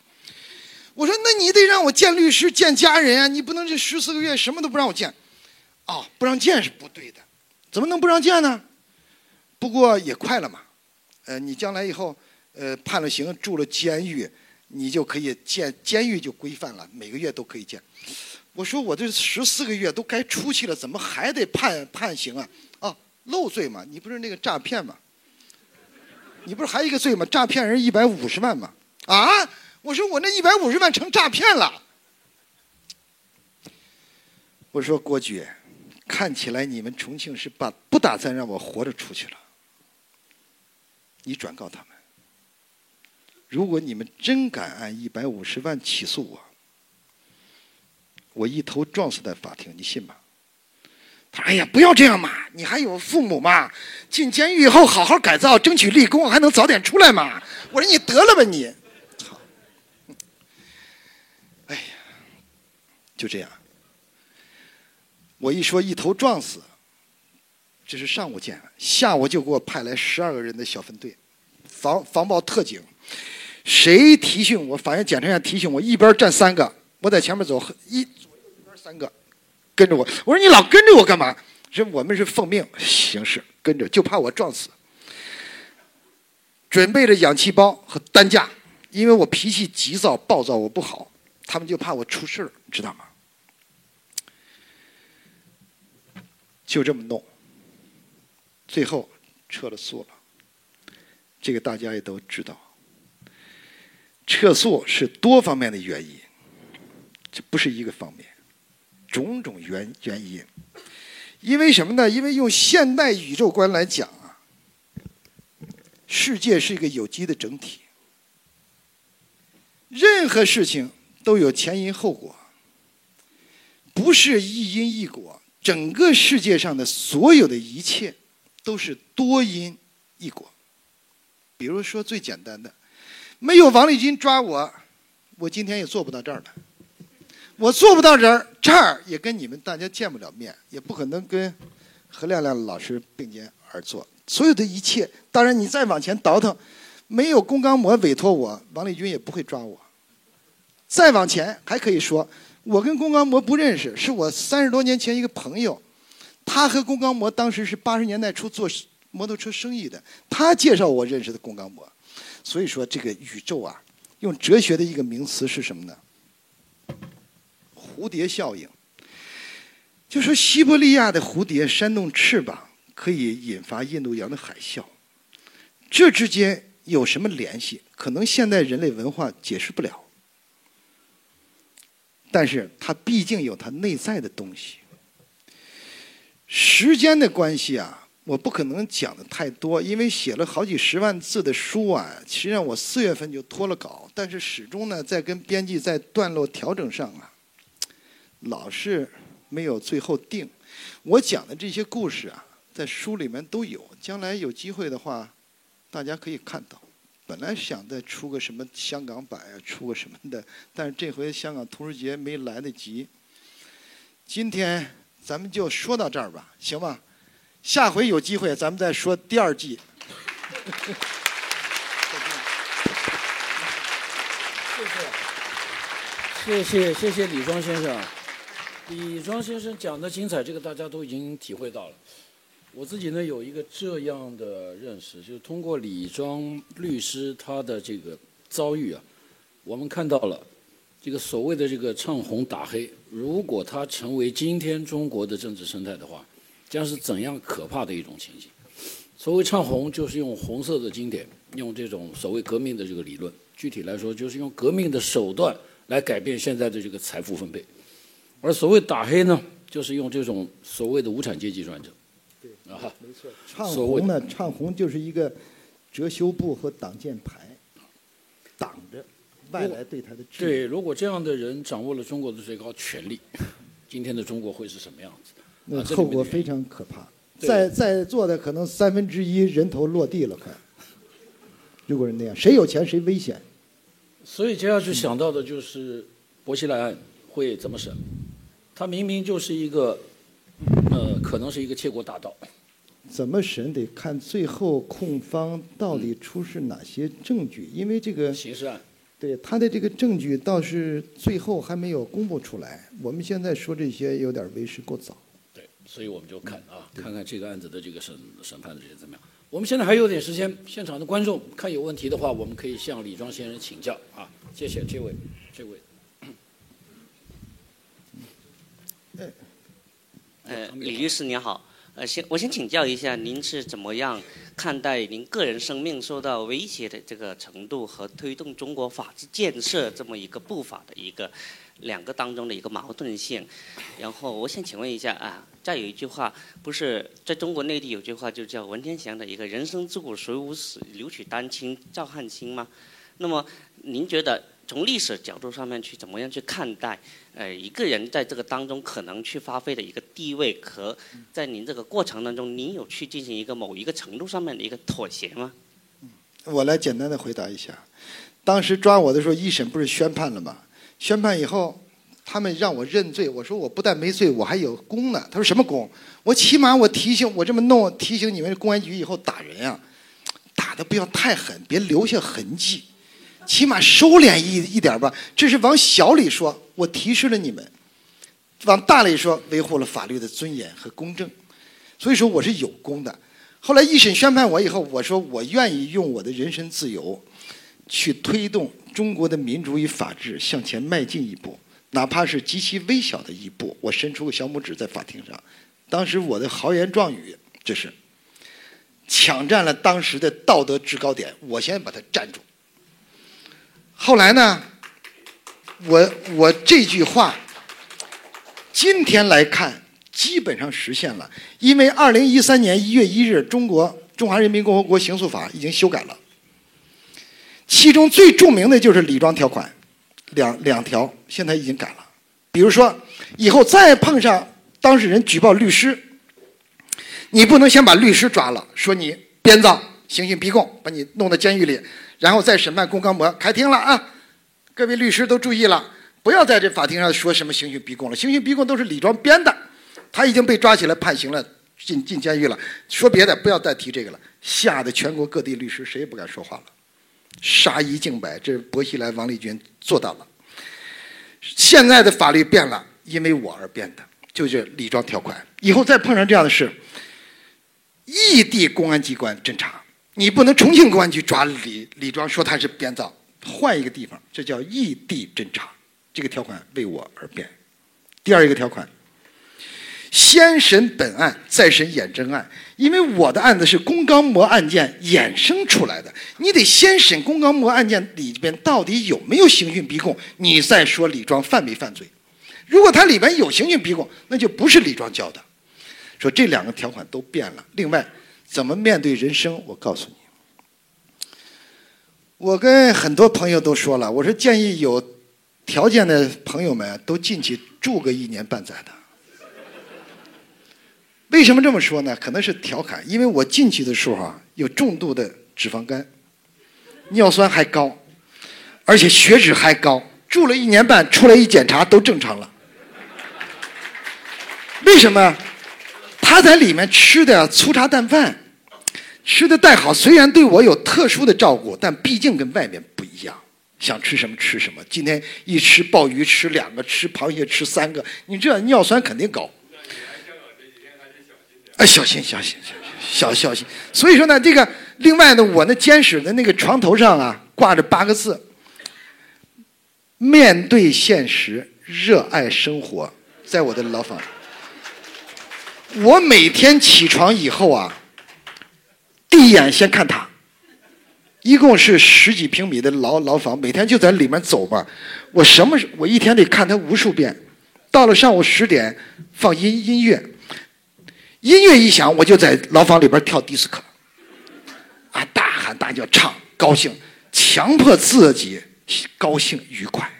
我说那你得让我见律师、见家人啊，你不能这十四个月什么都不让我见。哦，不让见是不对的，怎么能不让见呢？不过也快了嘛，呃，你将来以后呃判了刑住了监狱，你就可以建监狱就规范了，每个月都可以建。我说我这十四个月都该出去了，怎么还得判判刑啊？哦，漏罪嘛？你不是那个诈骗吗？你不是还有一个罪吗？诈骗人一百五十万吗？啊！我说我那一百五十万成诈骗了。我说郭局，看起来你们重庆是把不打算让我活着出去了。你转告他们，如果你们真敢按一百五十万起诉我。我一头撞死在法庭，你信吗？他说：“哎呀，不要这样嘛，你还有父母嘛，进监狱以后好好改造，争取立功，还能早点出来嘛。”我说：“你得了吧你！”操！哎呀，就这样。我一说一头撞死，这是上午见，下午就给我派来十二个人的小分队，防防暴特警，谁提醒我，法院检察院提醒我，一边站三个，我在前面走一左右一边。三个跟着我，我说你老跟着我干嘛？说我们是奉命行事，跟着就怕我撞死。准备着氧气包和担架，因为我脾气急躁暴躁，我不好，他们就怕我出事儿，知道吗？就这么弄，最后撤了诉了。这个大家也都知道，撤诉是多方面的原因，这不是一个方面。种种原原因，因为什么呢？因为用现代宇宙观来讲啊，世界是一个有机的整体，任何事情都有前因后果，不是一因一果。整个世界上的所有的一切都是多因一果。比如说最简单的，没有王立军抓我，我今天也做不到这儿来。我做不到这儿，这儿也跟你们大家见不了面，也不可能跟何亮亮老师并肩而坐。所有的一切，当然你再往前倒腾，没有龚刚模委托我，王立军也不会抓我。再往前还可以说，我跟龚刚模不认识，是我三十多年前一个朋友，他和龚刚模当时是八十年代初做摩托车生意的，他介绍我认识的龚刚模。所以说，这个宇宙啊，用哲学的一个名词是什么呢？蝴蝶效应，就说西伯利亚的蝴蝶扇动翅膀可以引发印度洋的海啸，这之间有什么联系？可能现代人类文化解释不了，但是它毕竟有它内在的东西。时间的关系啊，我不可能讲的太多，因为写了好几十万字的书啊，实际上我四月份就脱了稿，但是始终呢在跟编辑在段落调整上啊。老是没有最后定。我讲的这些故事啊，在书里面都有。将来有机会的话，大家可以看到。本来想再出个什么香港版啊，出个什么的，但是这回香港同时节没来得及。今天咱们就说到这儿吧，行吧？下回有机会咱们再说第二季。谢谢，谢谢谢谢李庄先生。李庄先生讲的精彩，这个大家都已经体会到了。我自己呢有一个这样的认识，就是通过李庄律师他的这个遭遇啊，我们看到了这个所谓的这个唱红打黑，如果他成为今天中国的政治生态的话，将是怎样可怕的一种情形？所谓唱红，就是用红色的经典，用这种所谓革命的这个理论，具体来说就是用革命的手段来改变现在的这个财富分配。而所谓打黑呢，就是用这种所谓的无产阶级专政。对，啊，没错。唱红呢，唱红就是一个遮羞布和挡箭牌，挡着外来对他的。对，如果这样的人掌握了中国的最高权力，今天的中国会是什么样子？那后果非常可怕。在在座的可能三分之一人头落地了，快。如果是那样，谁有钱谁危险。所以接下去想到的就是薄熙来案会怎么审？他明明就是一个，呃，可能是一个窃国大盗。怎么审得看最后控方到底出示哪些证据，因为这个刑事案，对他的这个证据倒是最后还没有公布出来。我们现在说这些有点为时过早。对，所以我们就看啊，看看这个案子的这个审审判的这些怎么样。我们现在还有点时间，现场的观众看有问题的话，我们可以向李庄先生请教啊。谢谢这位，这位。呃，李律师您好，呃，先我先请教一下，您是怎么样看待您个人生命受到威胁的这个程度和推动中国法治建设这么一个步伐的一个两个当中的一个矛盾性？然后我想请问一下啊。再有一句话，不是在中国内地有句话就叫文天祥的一个人生自古谁无死，留取丹青照汗青吗？那么您觉得从历史角度上面去怎么样去看待，呃，一个人在这个当中可能去发挥的一个地位和在您这个过程当中，您有去进行一个某一个程度上面的一个妥协吗？我来简单的回答一下，当时抓我的时候，一审不是宣判了吗？宣判以后。他们让我认罪，我说我不但没罪，我还有功呢。他说什么功？我起码我提醒我这么弄，提醒你们公安局以后打人啊，打的不要太狠，别留下痕迹，起码收敛一一点吧。这是往小里说，我提示了你们；往大里说，维护了法律的尊严和公正。所以说我是有功的。后来一审宣判我以后，我说我愿意用我的人身自由，去推动中国的民主与法治向前迈进一步。哪怕是极其微小的一步，我伸出个小拇指在法庭上，当时我的豪言壮语就是抢占了当时的道德制高点，我先把它站住。后来呢，我我这句话今天来看基本上实现了，因为二零一三年一月一日，中国中华人民共和国刑诉法已经修改了，其中最著名的就是李庄条款。两两条现在已经改了，比如说以后再碰上当事人举报律师，你不能先把律师抓了，说你编造、刑讯逼供，把你弄到监狱里，然后再审判龚刚模开庭了啊！各位律师都注意了，不要在这法庭上说什么刑讯逼供了，刑讯逼供都是李庄编的，他已经被抓起来判刑了，进进监狱了。说别的不要再提这个了，吓得全国各地律师谁也不敢说话了。杀一儆百，这是薄熙来、王立军做到了。现在的法律变了，因为我而变的，就是李庄条款。以后再碰上这样的事，异地公安机关侦查，你不能重庆公安局抓李李庄，说他是编造，换一个地方，这叫异地侦查。这个条款为我而变。第二一个条款。先审本案，再审衍征案，因为我的案子是龚刚模案件衍生出来的，你得先审龚刚模案件里边到底有没有刑讯逼供，你再说李庄犯没犯罪。如果他里边有刑讯逼供，那就不是李庄教的。说这两个条款都变了。另外，怎么面对人生？我告诉你，我跟很多朋友都说了，我说建议有条件的朋友们都进去住个一年半载的。为什么这么说呢？可能是调侃，因为我进去的时候啊，有重度的脂肪肝，尿酸还高，而且血脂还高。住了一年半，出来一检查都正常了。为什么？他在里面吃的粗茶淡饭，吃的再好，虽然对我有特殊的照顾，但毕竟跟外面不一样。想吃什么吃什么。今天一吃鲍鱼吃两个，吃螃蟹吃三个，你这尿酸肯定高。哎，小心，小心，小心，小心。所以说呢，这个另外呢，我那监室的那个床头上啊，挂着八个字：面对现实，热爱生活。在我的牢房，我每天起床以后啊，第一眼先看他，一共是十几平米的牢牢房，每天就在里面走嘛。我什么我一天得看他无数遍。到了上午十点，放音音乐，音乐一响，我就在牢房里边跳迪斯科，啊，大喊大叫唱，高兴，强迫自己高兴愉快。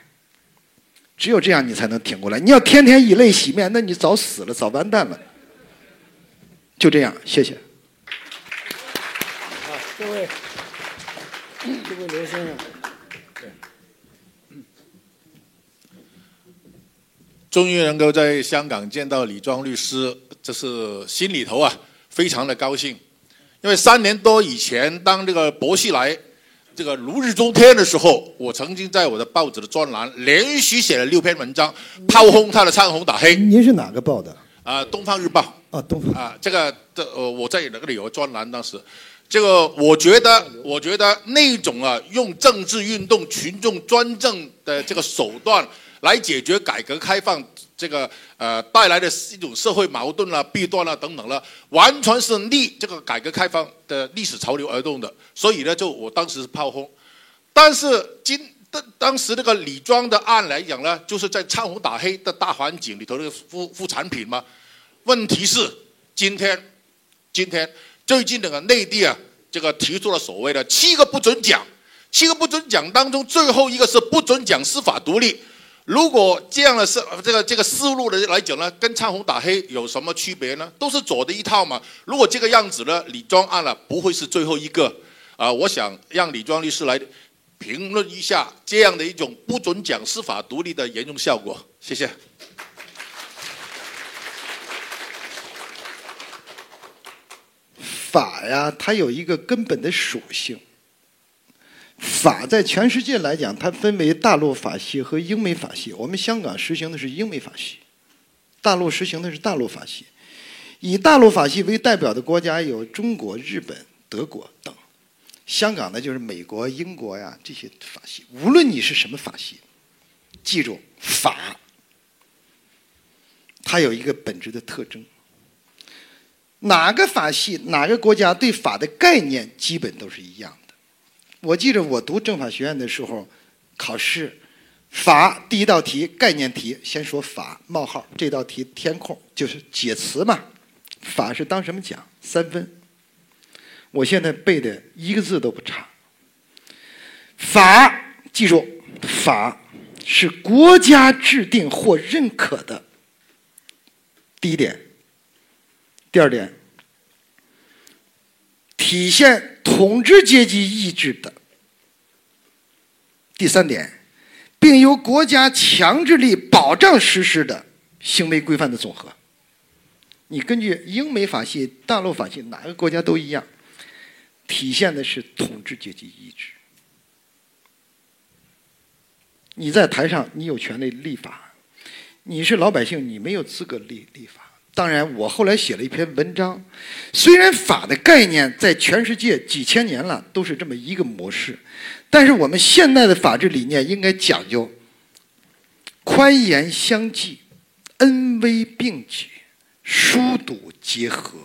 只有这样，你才能挺过来。你要天天以泪洗面，那你早死了，早完蛋了。就这样，谢谢。啊，各位，这位刘先生，对，终于能够在香港见到李庄律师，这是心里头啊非常的高兴。因为三年多以前，当这个薄熙来这个如日中天的时候，我曾经在我的报纸的专栏连续写了六篇文章，炮轰他的唱红打黑。您是哪个报的？啊，《东方日报》啊，东方啊，这个这呃，我在那个里有个专栏，当时，这个我觉得，我觉得那种啊，用政治运动、群众专政的这个手段来解决改革开放这个呃带来的一种社会矛盾啦、弊端啦等等了，完全是逆这个改革开放的历史潮流而动的。所以呢，就我当时是炮轰，但是今当当时那个李庄的案来讲呢，就是在唱红打黑的大环境里头的副副产品嘛。问题是今天，今天最近那个内地啊，这个提出了所谓的七个不准讲，七个不准讲当中最后一个是不准讲司法独立。如果这样的是这个这个思路的来讲呢，跟唱红打黑有什么区别呢？都是左的一套嘛。如果这个样子呢，李庄案了不会是最后一个啊。我想让李庄律师来评论一下这样的一种不准讲司法独立的严重效果。谢谢。法呀，它有一个根本的属性。法在全世界来讲，它分为大陆法系和英美法系。我们香港实行的是英美法系，大陆实行的是大陆法系。以大陆法系为代表的国家有中国、日本、德国等。香港呢，就是美国、英国呀这些法系。无论你是什么法系，记住法，它有一个本质的特征。哪个法系、哪个国家对法的概念基本都是一样的。我记着我读政法学院的时候，考试法第一道题概念题，先说法冒号，这道题填空就是解词嘛。法是当什么讲？三分。我现在背的一个字都不差。法，记住，法是国家制定或认可的。第一点。第二点，体现统治阶级意志的；第三点，并由国家强制力保障实施的行为规范的总和。你根据英美法系、大陆法系，哪个国家都一样，体现的是统治阶级意志。你在台上，你有权利立法；你是老百姓，你没有资格立立法。当然，我后来写了一篇文章。虽然法的概念在全世界几千年了都是这么一个模式，但是我们现代的法治理念应该讲究宽严相济、恩威并举、疏堵结合。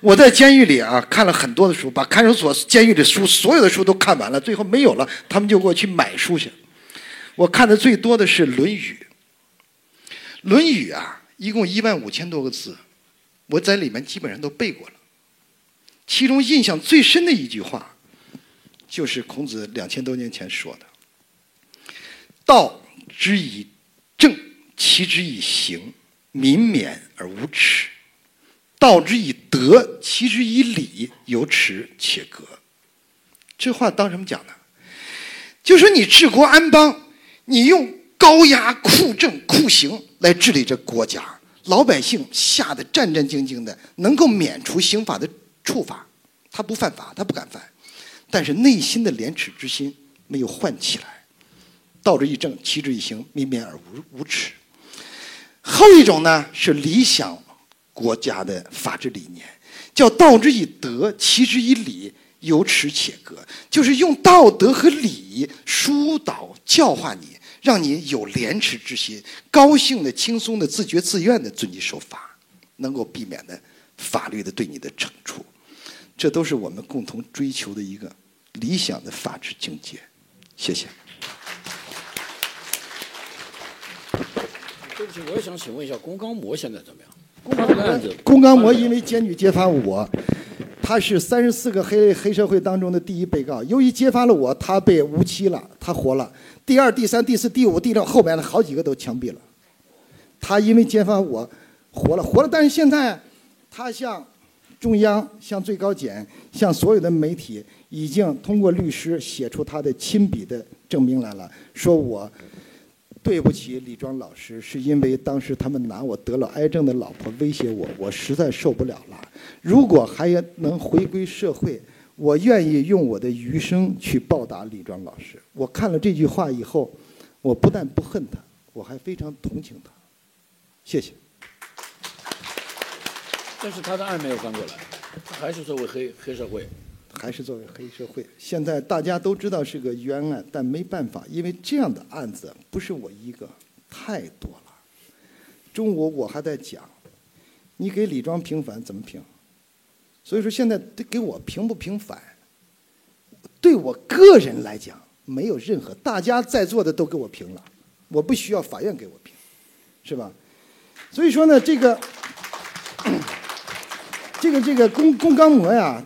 我在监狱里啊看了很多的书，把看守所、监狱的书所有的书都看完了，最后没有了，他们就给我去买书去。我看的最多的是《论语》。《论语》啊。一共一万五千多个字，我在里面基本上都背过了。其中印象最深的一句话，就是孔子两千多年前说的：“道之以政，齐之以刑，民免而无耻；道之以德，齐之以礼，有耻且格。”这话当什么讲呢？就说你治国安邦，你用高压、酷政、酷刑来治理这国家。老百姓吓得战战兢兢的，能够免除刑法的处罚，他不犯法，他不敢犯，但是内心的廉耻之心没有唤起来。道之以政，齐之以刑，民免而无无耻。后一种呢是理想国家的法治理念，叫道之以德，齐之以礼，有耻且格，就是用道德和礼疏导教化你。让你有廉耻之心，高兴的、轻松的、自觉自愿的遵纪守法，能够避免的法律的对你的惩处，这都是我们共同追求的一个理想的法治境界。谢谢。对不起，我也想请问一下，龚刚模现在怎么样？龚刚模因为检举揭发我，他是三十四个黑黑社会当中的第一被告。由于揭发了我，他被无期了，他活了。第二、第三、第四、第五、第六后面的好几个都枪毙了。他因为揭发我，活了，活了。但是现在，他向中央、向最高检、向所有的媒体，已经通过律师写出他的亲笔的证明来了，说我。对不起，李庄老师，是因为当时他们拿我得了癌症的老婆威胁我，我实在受不了了。如果还能回归社会，我愿意用我的余生去报答李庄老师。我看了这句话以后，我不但不恨他，我还非常同情他。谢谢。但是他的案没有翻过来，他还是作为黑黑社会。还是作为黑社会，现在大家都知道是个冤案，但没办法，因为这样的案子不是我一个，太多了。中午我还在讲，你给李庄平反怎么平？所以说现在得给我平不平反，对我个人来讲没有任何，大家在座的都给我平了，我不需要法院给我平，是吧？所以说呢，这个。这个这个龚龚刚模呀，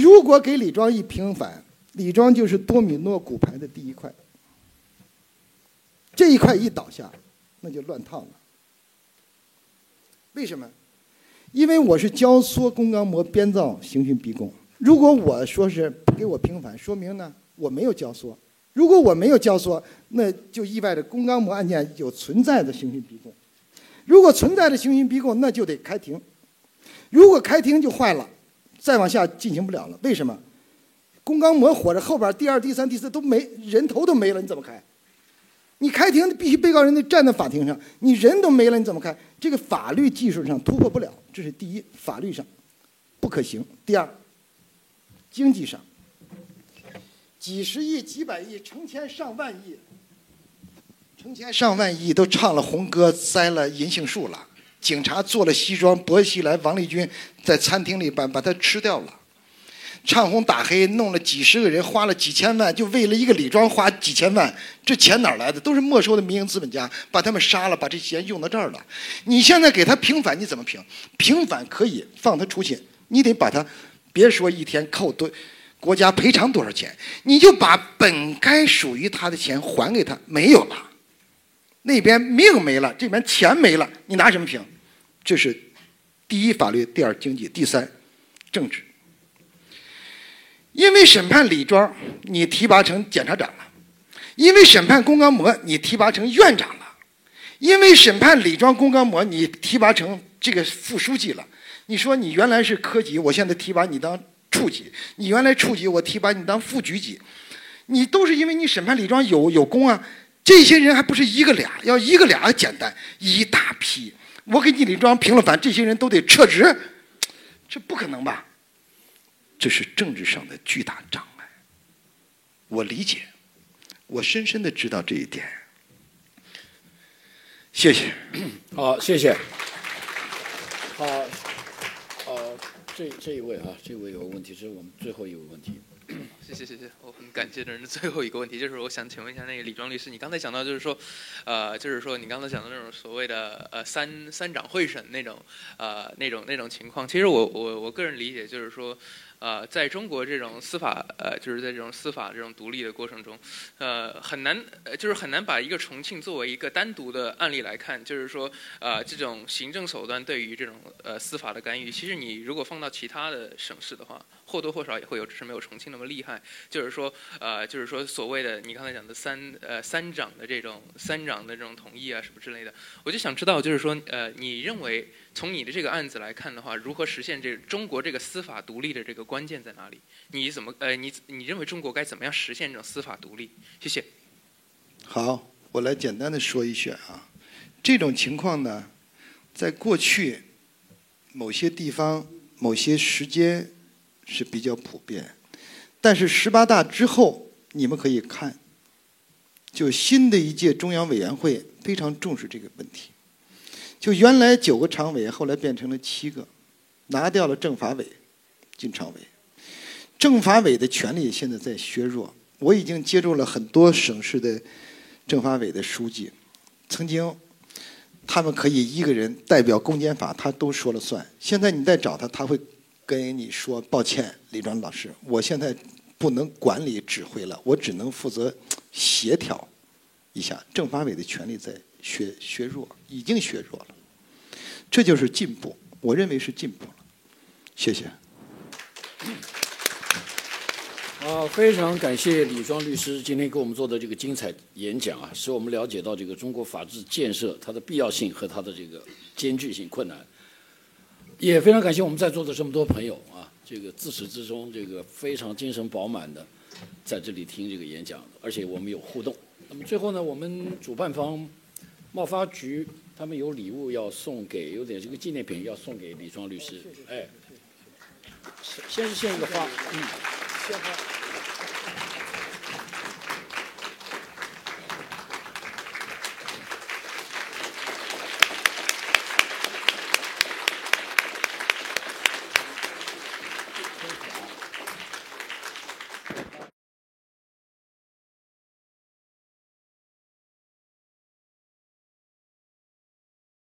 如果给李庄一平反，李庄就是多米诺骨牌的第一块。这一块一倒下，那就乱套了。为什么？因为我是教唆龚刚模编造刑讯逼供。如果我说是不给我平反，说明呢我没有教唆。如果我没有教唆，那就意味着龚刚模案件有存在的刑讯逼供。如果存在的刑讯逼供，那就得开庭。如果开庭就坏了，再往下进行不了了。为什么？龚刚模活着，后边第二、第三、第四都没人头都没了，你怎么开？你开庭必须被告人得站在法庭上，你人都没了，你怎么开？这个法律技术上突破不了，这是第一，法律上不可行。第二，经济上，几十亿、几百亿、成千上万亿，成千上万亿都唱了红歌，栽了银杏树了。警察做了西装，薄熙来、王立军在餐厅里把把他吃掉了，唱红打黑，弄了几十个人，花了几千万，就为了一个李庄花几千万，这钱哪来的？都是没收的民营资本家，把他们杀了，把这钱用到这儿了。你现在给他平反，你怎么平？平反可以放他出去，你得把他，别说一天扣多，国家赔偿多少钱，你就把本该属于他的钱还给他，没有了。那边命没了，这边钱没了，你拿什么评？这是第一法律，第二经济，第三政治。因为审判李庄，你提拔成检察长了；因为审判龚刚模，你提拔成院长了；因为审判李庄、龚刚模，你提拔成这个副书记了。你说你原来是科级，我现在提拔你当处级；你原来处级，我提拔你当副局级。你都是因为你审判李庄有有功啊。这些人还不是一个俩，要一个俩简单，一大批。我给你李庄平了反，这些人都得撤职，这不可能吧？这是政治上的巨大障碍。我理解，我深深的知道这一点。谢谢。好，谢谢。好，呃，这这一位啊，这位有问题，这是我们最后一个问题。谢谢谢谢，我很感谢的人最后一个问题就是，我想请问一下那个李庄律师，你刚才讲到就是说，呃，就是说你刚才讲的那种所谓的呃三三长会审那种呃那种那种情况，其实我我我个人理解就是说。呃，在中国这种司法，呃，就是在这种司法这种独立的过程中，呃，很难，呃，就是很难把一个重庆作为一个单独的案例来看。就是说，呃，这种行政手段对于这种呃司法的干预，其实你如果放到其他的省市的话，或多或少也会有，只是没有重庆那么厉害。就是说，呃，就是说所谓的你刚才讲的三呃三长的这种三长的这种同意啊什么之类的，我就想知道，就是说，呃，你认为？从你的这个案子来看的话，如何实现这中国这个司法独立的这个关键在哪里？你怎么呃，你你认为中国该怎么样实现这种司法独立？谢谢。好，我来简单的说一下啊，这种情况呢，在过去某些地方、某些时间是比较普遍，但是十八大之后，你们可以看，就新的一届中央委员会非常重视这个问题。就原来九个常委，后来变成了七个，拿掉了政法委，进常委。政法委的权力现在在削弱。我已经接触了很多省市的政法委的书记，曾经他们可以一个人代表公检法，他都说了算。现在你再找他，他会跟你说：“抱歉，李庄老师，我现在不能管理指挥了，我只能负责协调一下。”政法委的权力在削削弱，已经削弱了。这就是进步，我认为是进步了。谢谢。啊，非常感谢李庄律师今天给我们做的这个精彩演讲啊，使我们了解到这个中国法治建设它的必要性和它的这个艰巨性、困难。也非常感谢我们在座的这么多朋友啊，这个自始至终这个非常精神饱满的在这里听这个演讲，而且我们有互动。那么最后呢，我们主办方贸发局他们有礼物要送给，有点这个纪念品要送给李庄律师。哎，先是献一个花，嗯，献花。